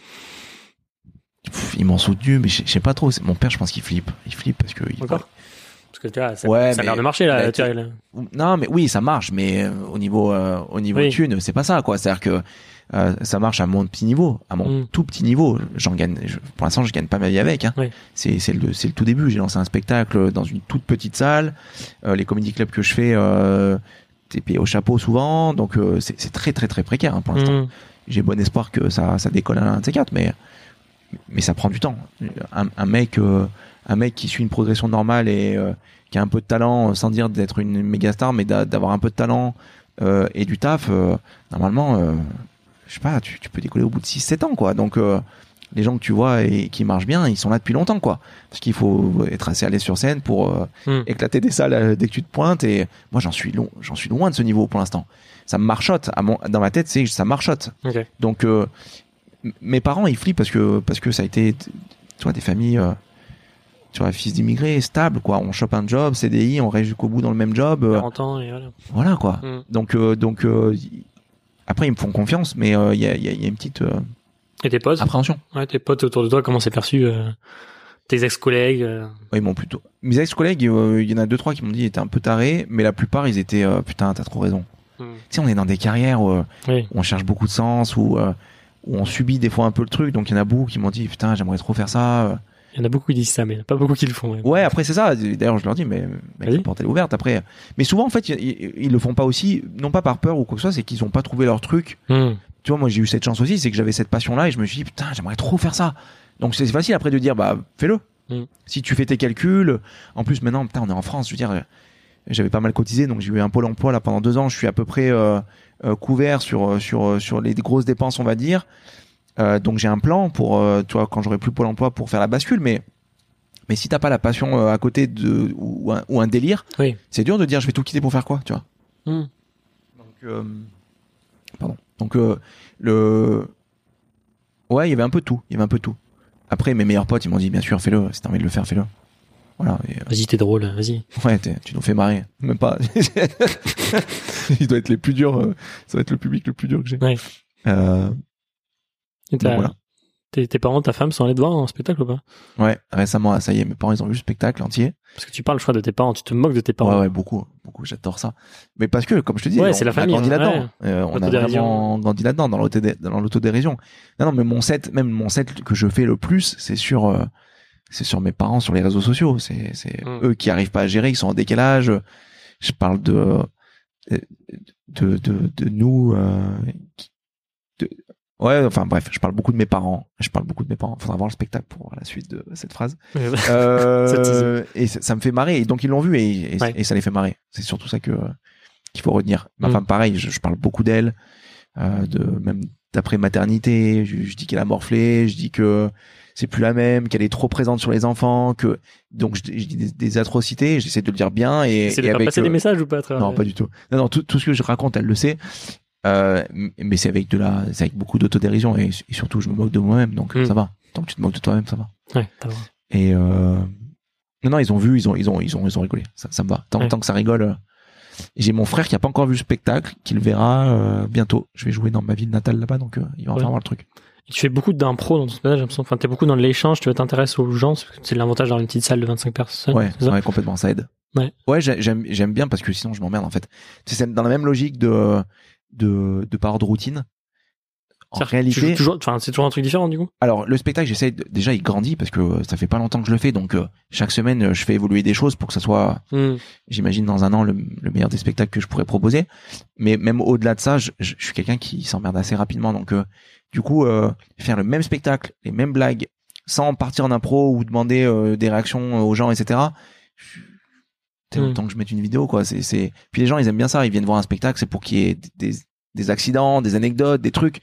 Pff, ils m'ont soutenu, mais je sais pas trop. Mon père, je pense qu'il flippe. Il flippe parce que il- que tu vois, ça, Ouais, ça a l'air de marcher là. là. Non, mais oui, ça marche, mais euh, au niveau euh, au niveau Oui. thune, c'est pas ça quoi. C'est-à-dire que euh, ça marche à mon petit niveau, à mon Mm. tout petit niveau. J'en gagne. je- pour l'instant, je gagne pas ma vie avec. Hein. Oui. C'est c'est le c'est le tout début. J'ai lancé un spectacle dans une toute petite salle. Euh, les comédie clubs que je fais, euh, t'es payé au chapeau souvent, donc c'est c'est très très très précaire hein, pour l'instant. Hmm. J'ai bon espoir que ça ça décolle à un de ces quatre, mais mais ça prend du temps. Un, un mec un mec qui suit une progression normale et euh, qui a un peu de talent, euh, sans dire d'être une méga star, mais d'a- d'avoir un peu de talent euh, et du taf, normalement, je sais pas, tu, tu peux décoller au bout de 6-7 ans, quoi. Donc, les gens que tu vois et qui marchent bien, ils sont là depuis longtemps, quoi. Parce qu'il faut être assez l'aise sur scène pour euh, Hmm. éclater des salles euh, dès que tu te pointes. Et moi, j'en suis, long, j'en suis loin de ce niveau pour l'instant. Ça me marchote. À mon, dans ma tête, c'est ça marchote. Donc, euh, mes parents, ils flippent parce que, parce que ça a été, tu vois, des familles, tu vois, fils d'immigrés, stables, quoi. On chope un job, CDI, on reste jusqu'au bout dans le même job. euh, 40 ans et voilà. voilà, quoi. Hmm. Donc, euh, donc euh, après, ils me font confiance, mais euh, il y, a, y a- y a une petite euh, Et tes potes appréhension. Ouais, tes potes autour de toi, comment c'est perçu euh, Tes ex-collègues euh, Ouais, ils m'ont plutôt. Mes ex-collègues, euh, il y en a deux, trois qui m'ont dit, était un peu taré, mais la plupart, ils étaient, euh, putain, t'as trop raison. hmm. Tu sais, on est dans des carrières où, euh, Oui. où on cherche beaucoup de sens, où, euh, où on subit des fois un peu le truc, donc il y en a beaucoup qui m'ont dit, putain, j'aimerais trop faire ça. Il y en a beaucoup qui disent ça, mais il y en a pas beaucoup qui le font. Ouais. Ouais, après c'est ça. D'ailleurs, je leur dis, mais mec, la porte est ouverte. Après, mais souvent en fait, ils, ils- le font pas aussi, non pas par peur ou quoi que ce soit, c'est qu'ils ont pas trouvé leur truc. Hmm. Tu vois, moi j'ai eu cette chance aussi, c'est que j'avais cette passion-là et je me suis dit, putain, j'aimerais trop faire ça. Donc c'est facile après de dire, bah fais-le. Mm. Si tu fais tes calculs, en plus maintenant, putain, on est en France, je veux dire, j'avais pas mal cotisé, donc j'ai eu un pôle emploi là pendant deux ans. Je suis à peu près euh, euh, couvert sur sur sur les grosses dépenses, on va dire. Euh, donc j'ai un plan pour, euh, tu vois, quand j'aurai plus pôle emploi pour faire la bascule, mais mais si t'as pas la passion euh, à côté de ou un, ou un délire, Oui. c'est dur de dire je vais tout quitter pour faire quoi, tu vois. Hmm. Donc, pardon. Donc, le, ouais, il y avait un peu tout. Il y avait un peu tout. Après, mes meilleurs potes, ils m'ont dit, bien sûr, fais-le. Si t'as envie de le faire, fais-le. Voilà. Euh, Vas-y, t'es drôle, vas-y. ouais, tu nous fais marrer. Même pas. il doit être les plus durs. euh, ça doit être le public le plus dur que j'ai. Ouais. Euh, Et t'as- voilà. Tes, tes parents, ta femme sont allés te voir en spectacle ou pas? Ouais, récemment, ça y est, mes parents, ils ont vu le spectacle entier. Parce que tu parles, je crois, de tes parents, tu te moques de tes parents. Ouais, ouais, beaucoup, beaucoup, j'adore ça. Mais parce que, comme je te dis, Ouais, on, c'est la on famille, a grandi là-dedans. ouais. Euh, on a vraiment grandi là-dedans, dans l'autodé- dans l'autodérision. Non, non, mais mon set, même mon set que je fais le plus, c'est sur, euh, c'est sur mes parents, sur les réseaux sociaux. C'est, c'est Mm. eux qui arrivent pas à gérer, ils sont en décalage. Je parle de, de, de, de nous, euh, qui- ouais, enfin bref, je parle beaucoup de mes parents. Je parle beaucoup de mes parents. Faudra voir le spectacle pour voir la suite de cette phrase. Euh, et ça, ça me fait marrer. Et donc ils l'ont vu et, et, Ouais. et ça les fait marrer. C'est surtout ça que qu'il faut retenir. Ma Mm. femme, pareil, je, je parle beaucoup d'elle, euh, de même d'après maternité. Je, je dis qu'elle a morflé, je dis que c'est plus la même, qu'elle est trop présente sur les enfants, que donc je, je dis des, des atrocités. J'essaie de le dire bien et, C'est et de faire avec passer euh, des messages ou pas à travers non, pas du tout. Non, non, tout, tout ce que je raconte, elle le sait. Euh, mais c'est avec de la, c'est avec beaucoup d'autodérision et, et surtout, je me moque de moi-même, donc Mm. ça va. Tant que tu te moques de toi-même, ça va. Ouais. Et euh... non, non, ils ont vu, ils ont, ils ont, ils ont, ils ont rigolé. Ça, ça me va. Tant, Ouais. tant que ça rigole. euh. J'ai mon frère qui a pas encore vu le spectacle, qui le verra euh, bientôt. Je vais jouer dans ma ville natale là-bas, donc il va Ouais. enfin voir le truc. Et tu fais beaucoup d'impro dans ton spectacle, j'ai l'impression. Enfin, t'es beaucoup dans l'échange, tu t'intéresses aux gens, c'est l'avantage d'avoir une petite salle de 25 personnes. Ouais, ça? ouais, complètement, ça aide. Ouais. Ouais, j'ai- j'aime, bien parce que sinon je m'emmerde en fait. C'est dans la même logique de, de, de parole de routine. En réalité, toujours, c'est toujours un truc différent, du coup? Alors le spectacle, j'essaie déjà il grandit parce que euh, ça fait pas longtemps que je le fais, donc euh, chaque semaine euh, je fais évoluer des choses pour que ça soit, Hmm. j'imagine dans un an le, le meilleur des spectacles que je pourrais proposer. Mais même au-delà de ça, je, suis quelqu'un qui s'emmerde assez rapidement, donc euh, du coup euh, faire le même spectacle, les mêmes blagues, sans partir en impro ou demander des réactions aux gens, etc. je- Mm. autant que je mette une vidéo, quoi. C'est, c'est. Puis les gens, ils aiment bien ça. Ils viennent voir un spectacle, c'est pour qu'il y ait des, des accidents, des anecdotes, des trucs.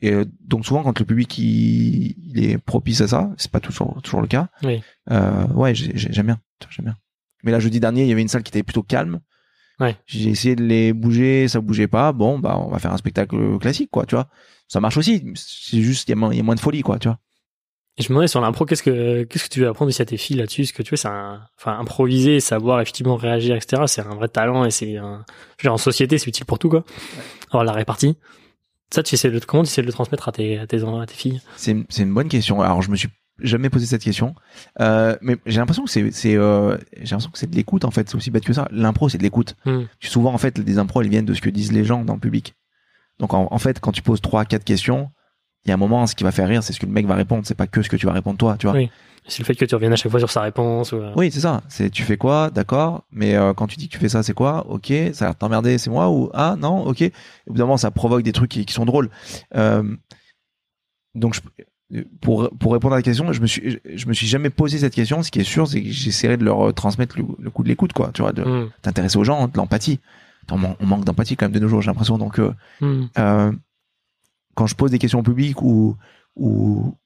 Et euh, donc souvent, quand le public il, il est propice à ça, c'est pas toujours toujours le cas. Oui. Euh, ouais, j'ai- j'ai- j'aime bien, j'aime bien. Mais là, jeudi dernier, il y avait une salle qui était plutôt calme. Ouais. J'ai essayé de les bouger, ça bougeait pas. Bon, bah, on va faire un spectacle classique, quoi, tu vois. Ça marche aussi. C'est juste, il y, a moins- il y a moins de folie, quoi, tu vois. Et je me demandais sur l'impro, qu'est-ce que, qu'est-ce que tu veux apprendre aussi à tes filles là-dessus? Parce que tu vois, c'est un, enfin, improviser, savoir effectivement réagir, etc. C'est un vrai talent et c'est un, je veux dire, en société, c'est utile pour tout, quoi. Alors, la répartie. Ça, tu essaies de, comment tu essaies de le transmettre à tes, à tes, à tes filles? C'est une, c'est une bonne question. Alors, je me suis jamais posé cette question, euh, mais j'ai l'impression que c'est, c'est, euh, j'ai l'impression que c'est de l'écoute en fait. C'est aussi bête que ça. L'impro, c'est de l'écoute. Hmm. Souvent, en fait, des impros, elles viennent de ce que disent les gens dans le public. Donc, en, en fait, quand tu poses trois, quatre questions, il y a un moment, ce qui va faire rire, c'est ce que le mec va répondre. C'est pas que ce que tu vas répondre toi, tu vois. Oui. C'est le fait que tu reviennes à chaque fois sur sa réponse ou, euh, Oui, c'est ça. C'est tu fais quoi, d'accord. Mais euh, quand tu dis que tu fais ça, c'est quoi? Ok, ça a l'air de t'emmerder, c'est moi ou ah non, ok. Évidemment, ça provoque des trucs qui, qui sont drôles. Euh, donc, je, pour pour répondre à la question, je me suis je me suis jamais posé cette question. Ce qui est sûr, c'est que j'essaierai de leur transmettre le, le coup de l'écoute, quoi. Tu vois, de hmm, t'intéresser aux gens, de l'empathie. On, man- on manque d'empathie quand même de nos jours, j'ai l'impression. Donc, euh, hmm. Quand je pose des questions au public ou ou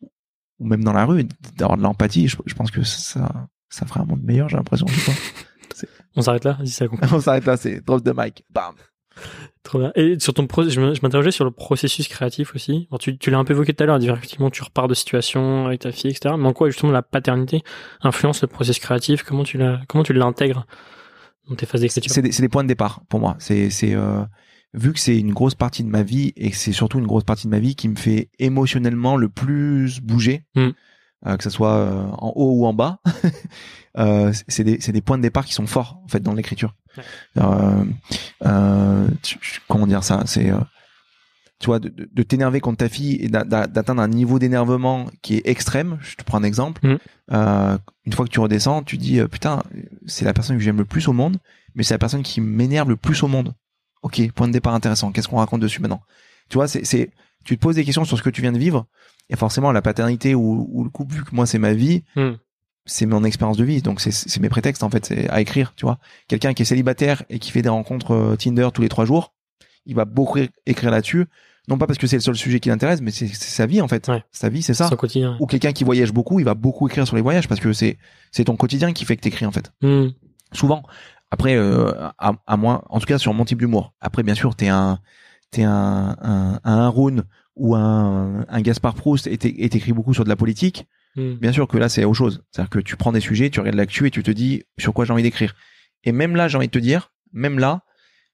ou même dans la rue, d'avoir de l'empathie, je, je pense que ça ça ferait un monde meilleur, j'ai l'impression. On s'arrête là? Vas-y, ça. On s'arrête là, c'est drop de mic. Bam. Trop bien. Et sur ton pro, je m'interrogeais sur le processus créatif aussi. Tu, tu l'as un peu évoqué tout à l'heure, effectivement tu repars de situation avec ta fille, etc. Mais en quoi justement la paternité influence le processus créatif? Comment tu l'intègres dans tes phases d'écriture? C'est des, points de départ pour moi. C'est c'est euh, vu que c'est une grosse partie de ma vie et que c'est surtout une grosse partie de ma vie qui me fait émotionnellement le plus bouger, Mm. euh, que ce soit euh, en haut ou en bas. euh, c'est des points de départ qui sont forts en fait dans l'écriture. Comment dire ça C'est tu vois de, t'énerver contre ta fille et d'a- d'a- d'atteindre un niveau d'énervement qui est extrême. Je te prends un exemple. Mm. Euh, une fois que tu redescends, tu dis putain, c'est la personne que j'aime le plus au monde, mais c'est la personne qui m'énerve le plus au monde. Ok, point de départ intéressant. Qu'est-ce qu'on raconte dessus maintenant? Tu vois, c'est, tu te poses des questions sur ce que tu viens de vivre, et forcément la paternité ou, ou le couple, vu que moi c'est ma vie, Hmm. c'est mon expérience de vie, donc c'est, mes prétextes en fait, c'est à écrire. Tu vois, quelqu'un qui est célibataire et qui fait des rencontres euh, Tinder tous les trois jours, il va beaucoup écrire là-dessus. Non pas parce que c'est le seul sujet qui l'intéresse, mais c'est, sa vie en fait. Ouais. Sa vie, c'est ça. Son quotidien. Ou quelqu'un qui voyage beaucoup, il va beaucoup écrire sur les voyages parce que c'est, c'est ton quotidien qui fait que t'écris en fait Hmm. souvent après euh, à, à moins en tout cas sur mon type d'humour. Après bien sûr t'es un t'es un un, un ou un un Gaspard Proust et t'écris beaucoup sur de la politique Hmm. bien sûr que là c'est autre chose. C'est-à-dire que tu prends des sujets tu regardes l'actu et tu te dis sur quoi j'ai envie d'écrire. Et même là j'ai envie de te dire même là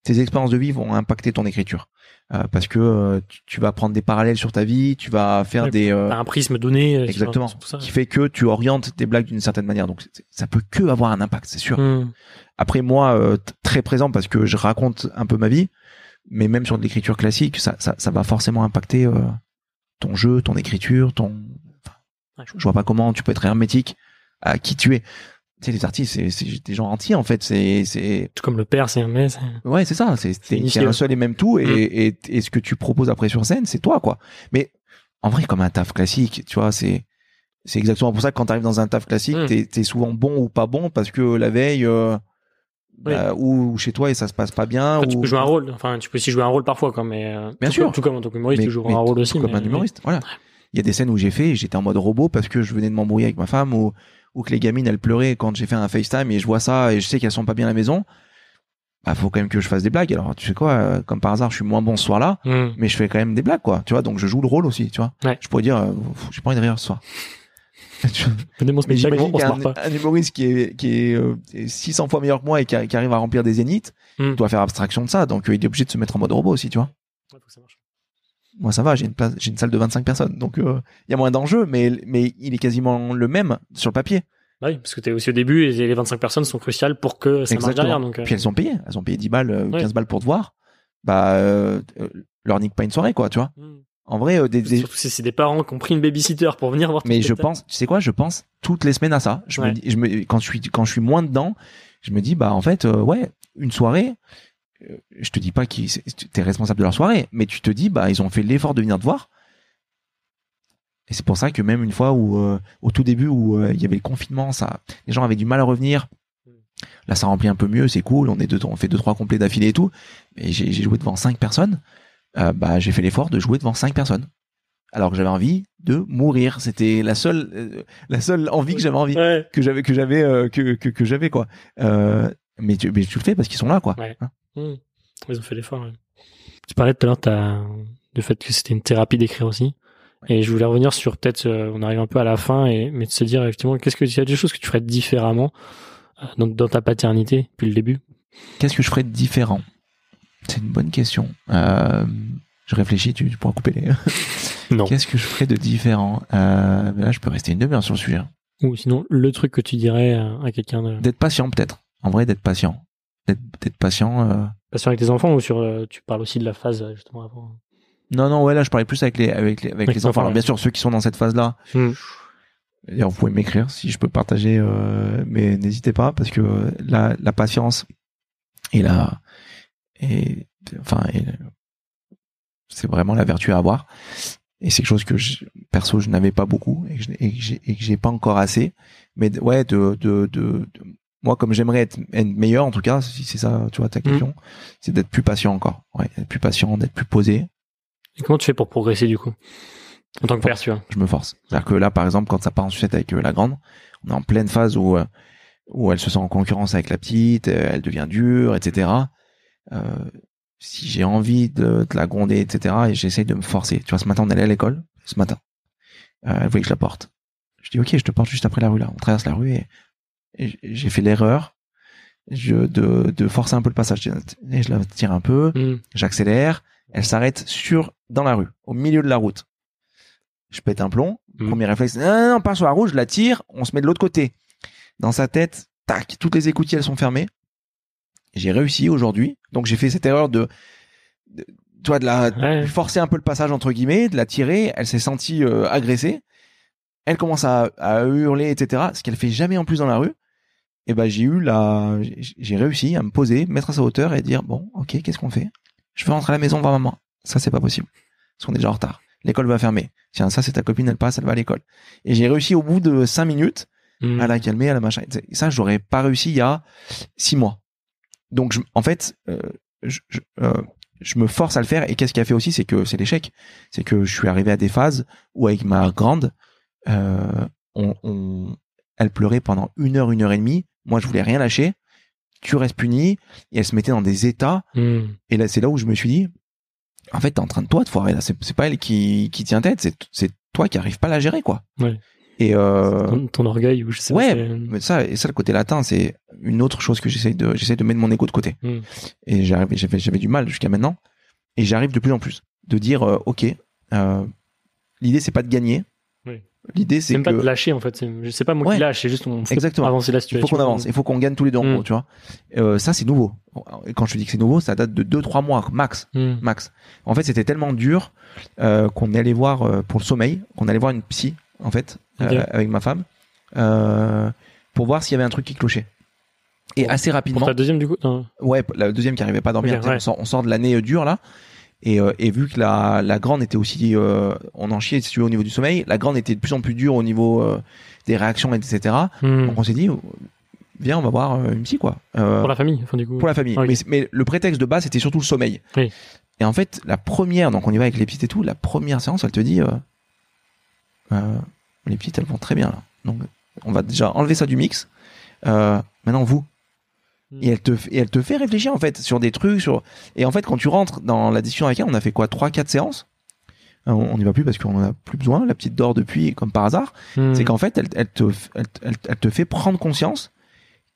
tes expériences de vie vont impacter ton écriture euh, parce que euh, tu, tu vas prendre des parallèles sur ta vie, tu vas faire Ouais, des euh, un prisme donné. euh, exactement sur ça. qui fait que tu orientes tes blagues d'une certaine manière. Donc ça peut que avoir un impact, c'est sûr. Hmm. Après moi, très présent parce que je raconte un peu ma vie, mais même sur de l'écriture classique, ça, ça, ça va forcément impacter ton jeu, ton écriture, ton. enfin, je, je vois pas comment tu peux être hermétique à qui tu es. Tu sais, les artistes, c'est- des gens entiers en fait. C'est, c'est, Tout comme le père, c'est un mais ouais, c'est ça. C'est, un seul et même tout, et, Mm. et, et ce que tu proposes après sur scène, c'est toi, quoi. Mais en vrai, comme un taf classique, tu vois, c'est, c'est exactement pour ça que quand t'arrives dans un taf classique, Mm. t'es, t'es souvent bon ou pas bon parce que la veille. euh, bah, ou chez toi et ça se passe pas bien Après, tu ou peux jouer un rôle. Enfin, tu peux aussi jouer un rôle parfois, quand mais euh, Bien tout sûr. Comme, tout comme en tant qu'humoriste, tu joues un rôle aussi. comme mais- un humoriste voilà il y a des scènes où j'ai fait j'étais en mode robot parce que je venais de m'embrouiller avec ma femme ou ou que les gamines elles pleuraient quand j'ai fait un FaceTime et je vois ça et je sais qu'elles sont pas bien à la maison bah faut quand même que je fasse des blagues alors tu sais quoi euh, comme par hasard je suis moins bon ce soir-là Hmm. mais je fais quand même des blagues quoi tu vois donc je joue le rôle aussi tu vois Ouais. je pourrais dire euh, j'ai pas envie de rire ce soir Venez mon spectacle, on se qu'un marre pas. un humoriste qui est qui est euh, 600 fois meilleur que moi et qui, a- qui arrive à remplir des zéniths Hmm. doit faire abstraction de ça donc euh, il est obligé de se mettre en mode robot aussi tu vois Ouais, faut que ça marche. Moi ça va j'ai une place j'ai une salle de 25 personnes donc il y a moins d'enjeux mais mais il est quasiment le même sur le papier Bah oui, parce que t'es aussi au début et les 25 personnes sont cruciales pour que ça marche Exactement. derrière. Donc, euh, puis elles ont payé elles ont payé 10 balles euh, Ouais. 15 balles pour te voir bah euh, euh, leur nique pas une soirée quoi tu vois hmm. en vrai euh, des, des- Surtout si c'est des parents qui ont pris une babysitter pour venir voir mais je pense tu sais quoi je pense toutes les semaines à ça je me dis je me quand je suis quand je suis moins dedans je me dis bah en fait euh, ouais une soirée euh, je te dis pas qu'ils t'es responsable de leur soirée mais tu te dis bah ils ont fait l'effort de venir te voir. Et c'est pour ça que même une fois où euh, au tout début où euh, il y avait le confinement ça les gens avaient du mal à revenir. Là ça remplit un peu mieux c'est cool on est deux on fait deux trois complets d'affilée et tout. Mais j'ai joué devant cinq personnes. Euh, bah j'ai fait l'effort de jouer devant cinq personnes. Alors que j'avais envie de mourir. C'était la seule la seule envie que j'avais envie Ouais. que j'avais que j'avais que, que que j'avais quoi. Mais tu mais tu le fais parce qu'ils sont là quoi. Ouais. Hein Hmm. Ils ont fait l'effort. Ouais. Tu parlais tout à l'heure du fait que c'était une thérapie d'écrire aussi. Et je voulais revenir sur peut-être, euh, on arrive un peu à la fin, et mais de se dire effectivement, qu'est-ce que il y a des choses que tu ferais différemment euh, dans, dans ta paternité depuis le début? qu'est-ce que je ferais de différent? C'est une bonne question euh, je réfléchis tu, tu pourras couper les Non. qu'est-ce que je ferais de différent? Euh, là je peux rester une demi-heure sur le sujet Ou sinon le truc que tu dirais à, à quelqu'un de d'être patient peut-être en vrai d'être patient d'être patient euh, patient avec tes enfants ou sur euh, tu parles aussi de la phase euh, justement avant? non non ouais là je parlais plus avec les avec les, avec Avec les enfants. Alors, bien sûr ceux qui sont dans cette phase là Hmm. D'ailleurs, vous pouvez m'écrire si je peux partager, euh, mais n'hésitez pas parce que la, la patience et la et enfin c'est vraiment la vertu à avoir. Et c'est quelque chose que je, perso je n'avais pas beaucoup et que j'ai et que j'ai pas encore assez. Mais ouais de de, de, de- moi comme j'aimerais être, meilleur en tout cas si c'est ça tu vois ta question c'est d'être plus patient encore ouais d'être plus patient d'être plus posé Et comment tu fais pour progresser du coup? En tant que père, tu vois je me force. C'est-à-dire que là, par exemple, quand ça part en sucette avec euh, la grande, on est en pleine phase où euh, où elle se sent en concurrence avec la petite, euh, elle devient dure, etc. Euh, si j'ai envie de, de la gronder, etc., et j'essaye de me forcer. Tu vois, ce matin, on allait à l'école, ce matin. Euh, elle voulait que je la porte. Je dis, ok, je te porte juste après la rue, là. On traverse la rue et j'ai fait l'erreur je, de, de forcer un peu le passage. Et je la tire un peu, Hmm. j'accélère, elle s'arrête sur, dans la rue, au milieu de la route. Je pète un plomb, Mhm. premier réflexe, non, non, non, pas sur la route, je la tire, on se met de l'autre côté. Dans sa tête, tac, toutes les écoutilles, elles sont fermées. J'ai réussi aujourd'hui, donc j'ai fait cette erreur de, de toi, de la, Ouais. forcer un peu le passage, entre guillemets, de la tirer, elle s'est sentie euh, agressée. Elle commence à, à hurler, etc., ce qu'elle fait jamais en plus dans la rue. Et ben j'ai eu la, j'ai- réussi à me poser, mettre à sa hauteur et dire bon, ok, qu'est-ce qu'on fait? Je veux rentrer à la maison voir maman. Ça c'est pas possible, parce qu'on est déjà en retard. L'école va fermer. Tiens, ça c'est ta copine, elle passe, elle va à l'école. Et j'ai réussi au bout de cinq minutes Hmm. à la calmer, à la machin. Ça, j'aurais pas réussi il y a six mois. Donc, je- en fait, euh, je, je, euh, je me force à le faire. Et qu'est-ce qui a fait aussi, c'est que c'est l'échec. C'est que je suis arrivé à des phases où avec ma grande, euh, on, on- elle pleurait pendant une heure, une heure et demie. Moi, je voulais rien lâcher. Tu restes puni. Et elle se mettait dans des états. Hmm. Et là, c'est là où je me suis dit, en fait, t'es en train de toi de foirer. Là, c'est c'est pas elle qui, qui tient tête. C'est toi qui arrive pas à la gérer, quoi. Ouais. Et euh, ton, ton orgueil ou je sais ouais, mais ça et ça le côté latin c'est une autre chose que j'essaye de j'essaie de mettre mon ego de côté Mm. et j'avais j'avais du mal jusqu'à maintenant Et j'arrive de plus en plus de dire, euh, ok, euh, l'idée c'est pas de gagner. L'idée c'est même que pas de lâcher en fait. Je sais pas moi Ouais. qui lâche, c'est juste on fait Exactement. avancer la il situation. faut qu'on avance, il faut qu'on gagne tous les deux en Mm. gros, tu vois. Euh, ça c'est nouveau. Quand je te dis que c'est nouveau, ça date de 2-3 mois max. Hmm. max. En fait, c'était tellement dur euh, qu'on est allé voir euh, pour le sommeil, qu'on allait voir une psy en fait avec ma femme pour voir s'il y avait un truc qui clochait. Et Pour- assez rapidement, Pour ta deuxième du coup non. ouais, la deuxième qui arrivait pas à dormir, Ok, tu sais, ouais. on, sort, on sort de l'année dure là. Et, euh, et vu que la, la grande était aussi, euh, on en chiait si tu veux au niveau du sommeil, la grande était de plus en plus dure au niveau euh, des réactions, etc. Hmm. Donc on s'est dit, euh, viens, on va voir une psy quoi. Pour la famille, enfin du coup. pour la famille. Ok. Mais, mais le prétexte de base, c'était surtout le sommeil. Oui. Et en fait, la première, donc on y va avec les petites et tout, la première séance, elle te dit, les petites, elles vont très bien là. Donc, on va déjà enlever ça du mix. Maintenant, vous. Et elle te, et elle te fait réfléchir en fait sur des trucs, sur. Et en fait, quand tu rentres dans la discussion avec elle, on a fait quoi, trois, quatre séances? Euh, On n'y va plus parce qu'on en a plus besoin. La petite dort depuis, comme par hasard Hmm. c'est qu'en fait, elle, elle, te, elle, elle- elle te fait prendre conscience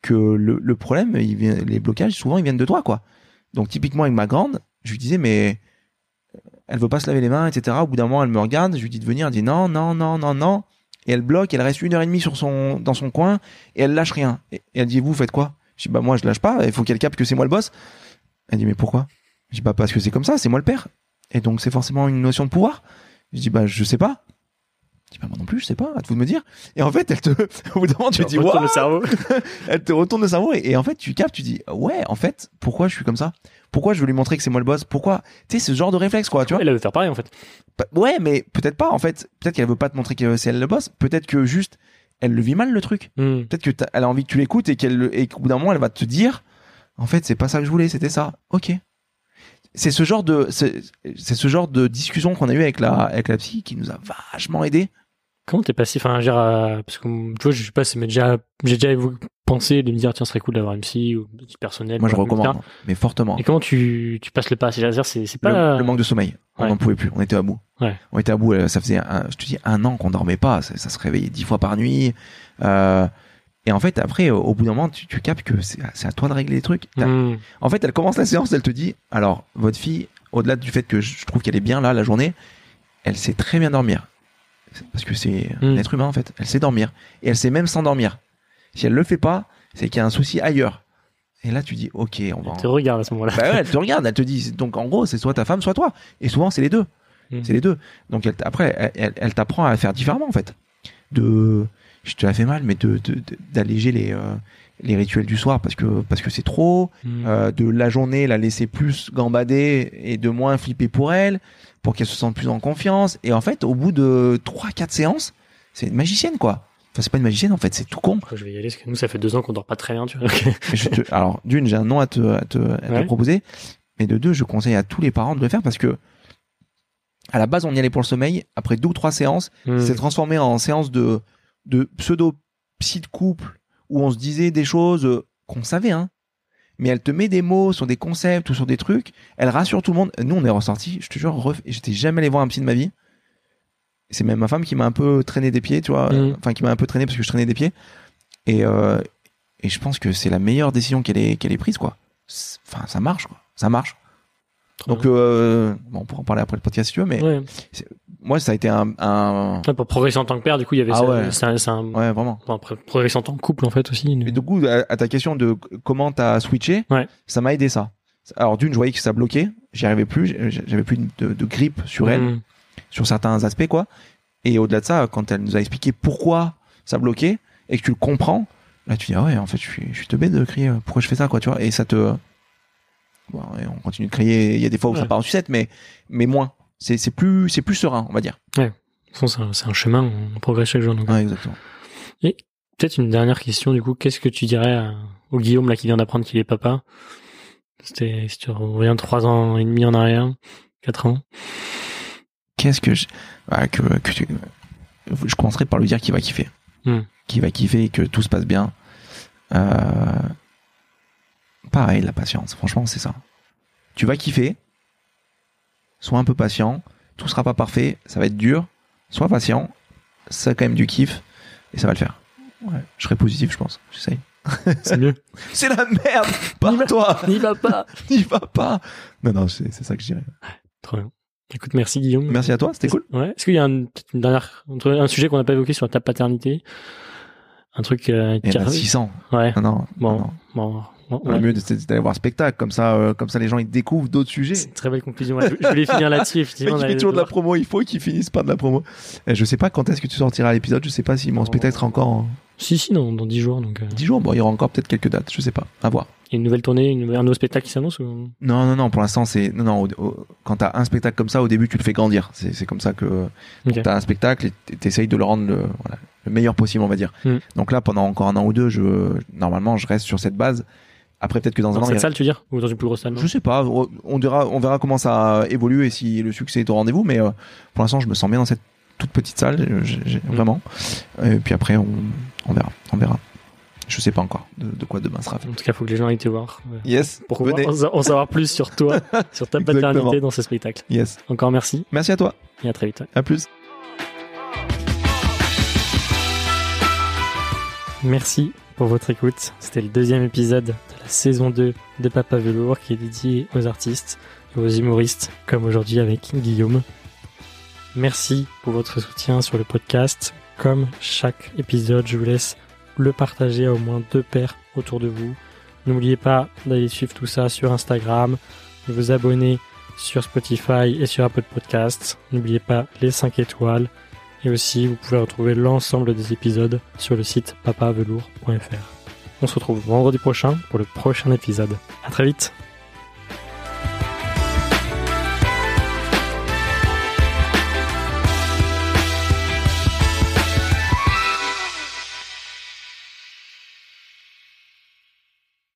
que le, le problème, il vient, les blocages, souvent, ils viennent de toi, quoi. Donc, typiquement, avec ma grande, je lui disais, mais elle veut pas se laver les mains, etc. Au bout d'un moment, elle me regarde, je lui dis de venir, elle dit non, non, non, non, non. Et elle bloque, elle reste une heure et demie sur son, dans son coin, et elle lâche rien. Et, et elle dit, vous faites quoi? Je dis, bah, moi, je lâche pas, il faut qu'elle capte que c'est moi le boss. Elle dit, mais pourquoi? Je dis, bah, parce que c'est comme ça, c'est moi le père. Et donc, c'est forcément une notion de pouvoir. Je dis, bah, je sais pas. Je dis, bah, moi non plus, je sais pas, à vous de me dire. Et en fait, elle te, au bout d'un moment, tu te dis, Retourne le cerveau. elle te retourne le cerveau et, et en fait tu captes tu dis ouais en fait pourquoi je suis comme ça? Pourquoi je veux lui montrer que c'est moi le boss? Pourquoi? Tu sais ce genre de réflexe quoi tu vois Elle veut faire pareil en fait. Bah, ouais mais peut-être pas en fait peut-être qu'elle veut pas te montrer que c'est elle le boss peut-être que juste elle le vit mal le truc. Hmm. peut-être que elle a envie que tu l'écoutes et qu'elle le- et qu'au bout d'un moment elle va te dire en fait c'est pas ça que je voulais c'était ça. Ok. C'est ce genre de c'est c'est ce genre de discussion qu'on a eu avec la avec la psy qui nous a vachement aidé Comment t'es passé Enfin, veux dire, euh, parce que tu vois, je sais pas, c'est mais déjà, j'ai déjà pensé de me dire tiens, ce serait cool d'avoir psy ou petit personnel. moi je recommande mais fortement Et comment tu, tu passes le pas? C'est c'est pas. le manque de sommeil. On Ouais. n'en pouvait plus. On était à bout. Ouais. On était à bout. euh, Ça faisait, un, je te dis, un an qu'on dormait pas. Ça, ça se réveillait dix fois par nuit. Euh, et en fait, après, au bout d'un moment, tu, tu captes que c'est à toi de régler les trucs. Hmm. En fait, elle commence la séance, elle te dit, alors, votre fille, au-delà du fait que je trouve qu'elle est bien là, la journée, elle sait très bien dormir. Parce que c'est un Mm. être humain, en fait. Elle sait dormir. Et elle sait même s'endormir. Si elle le fait pas, c'est qu'il y a un souci ailleurs. Et là, tu dis, ok, on va. Elle te regarde à ce moment-là. Bah ouais, elle te regarde, elle te dit. Donc en gros, c'est soit ta femme, soit toi. Et souvent, c'est les deux. Mm. C'est les deux. Donc elle, après, elle, t'apprend à faire différemment en fait. De, je te la fais mal, mais de de- de- d'alléger les euh, les rituels du soir parce que parce que c'est trop. Hmm. Euh, de la journée, la laisser plus gambader et de moins flipper pour elle, pour qu'elle se sente plus en confiance. Et en fait, au bout de 3-4 séances, c'est une magicienne quoi. Enfin, c'est pas une magicienne en fait, c'est tout con. Je vais y aller parce que nous, ça fait deux ans qu'on dort pas très bien, tu vois. Mais je te- alors, d'une, j'ai un nom à te, à te, à te proposer. Mais de deux, je conseille à tous les parents de le faire parce que, à la base, on y allait pour le sommeil. Après deux ou trois séances, Hmm. c'est transformé en séance de, de pseudo psy de couple où on se disait des choses euh, qu'on savait, hein. Mais elle te met des mots sur des concepts ou sur des trucs. Elle rassure tout le monde. Nous, on est ressortis. Je te jure, ref- j'étais jamais allé voir un psy de ma vie. C'est même ma femme qui m'a un peu traîné des pieds, tu vois. Mhm. Enfin, qui m'a un peu traîné parce que je traînais des pieds. Et, euh, et je pense que c'est la meilleure décision qu'elle ait, qu'elle ait prise, quoi. Enfin, ça marche, quoi. Ça marche. Donc, euh, bon, on pourra en parler après le podcast si tu veux, mais Ouais. moi, ça a été un, un... Ouais, pour progresser en tant que père, du coup, il y avait Ah ça. ouais. C'est un, c'est un- ouais, vraiment. après, progresser en tant que couple, en fait, aussi. Et du coup, à, à ta question de comment t'as switché, ça m'a aidé ça. Alors d'une, je voyais que ça bloquait, j'y arrivais plus, j'avais plus de, de grippe sur elle, Hmm. sur certains aspects quoi. Et au-delà de ça, quand elle nous a expliqué pourquoi ça bloquait et que tu le comprends, là tu dis ah ouais, en fait, je suis, je suis teubé de crier, euh, pourquoi je fais ça quoi, tu vois. Et ça te, bon, et on continue de crier. Il y a des fois où ça Ouais. part en sucette, mais mais moins. C'est c'est plus c'est plus serein, on va dire. De toute façon, c'est un, chemin, on progresse chaque jour. Donc. Ouais, exactement. Peut-être une dernière question, du coup, qu'est-ce que tu dirais à- au Guillaume, là, qui vient d'apprendre qu'il est papa? C'était, si tu reviens trois ans et demi en arrière, quatre ans. Qu'est-ce que je, ah, que, que tu- je commencerai par lui dire qu'il va kiffer, Hmm. qu'il va kiffer et que tout se passe bien. Euh, pareil, la patience. Franchement, c'est ça. Tu vas kiffer. Sois un peu patient. Tout sera pas parfait. Ça va être dur. Sois patient. Ça a quand même du kiff et ça va le faire. Ouais, je serai positif, je pense. J'essaye. C'est mieux. C'est la merde Pars-toi N'y va pas. N'y va pas Non, non, c'est ça que je dirais. Trop bien. Écoute, merci Guillaume. Merci à toi, c'était cool. Ouais. Est-ce qu'il y a un, une dernière, un sujet qu'on n'a pas évoqué sur ta paternité? Un truc euh, Il qui y en a a- 600. Ouais. Non, non, Bon, non. bon, bon, Le ouais. mieux, c'est d'aller voir un spectacle, comme ça, euh, comme ça, les gens, ils découvrent d'autres sujets. C'est une très belle conclusion. Ouais, je, voulais finir là-dessus, effectivement. il on fait toujours de la promo, il faut qu'il finisse par de la promo. Euh, Je sais pas quand est-ce que tu sortiras l'épisode, je sais pas si mon Oh. spectacle sera encore en Si, si, dans, dans 10 jours. Donc, euh, 10 jours. Bon, il y aura encore peut-être quelques dates, je sais pas. À voir. il y a une nouvelle tournée, une, un nouveau spectacle qui s'annonce ou... Non, non, non, pour l'instant, c'est. Non, non, au- au- quand t'as un spectacle comme ça, au début, tu le fais grandir. C'est c'est comme ça que. Ok. T'as un spectacle et t'essayes de le rendre le, voilà, le meilleur possible, on va dire. Mm. Donc là, pendant encore un an ou deux, je, normalement, je reste sur cette base. Après, peut-être que dans un Dans y cette salle, tu veux dire Ou dans une plus grosse salle Je sais pas, on verra, on verra comment ça évolue et si le succès est au rendez-vous, mais euh, pour l'instant, je me sens bien dans cette toute petite salle, Mm. vraiment. Et puis après, on, on verra, on verra. Je sais pas encore de, de quoi demain sera fait. En tout cas, il faut que les gens aillent te voir. Yes, Pour venez. en, en savoir plus sur toi, sur ta Exactement. paternité dans ce spectacle. Yes. Encore merci Merci à toi. et à très vite. À plus. Merci pour votre écoute. C'était le deuxième épisode de la saison 2 de Papa Velours qui est dédié aux artistes et aux humoristes, comme aujourd'hui avec Guillaume. Merci pour votre soutien sur le podcast. Comme chaque épisode, je vous laisse le partager à au moins deux paires autour de vous. N'oubliez pas d'aller suivre tout ça sur Instagram, de vous abonner sur Spotify et sur Apple Podcasts. N'oubliez pas les 5 étoiles. Et aussi, vous pouvez retrouver l'ensemble des épisodes sur le site papavelours.fr. On se retrouve vendredi prochain pour le prochain épisode. À très vite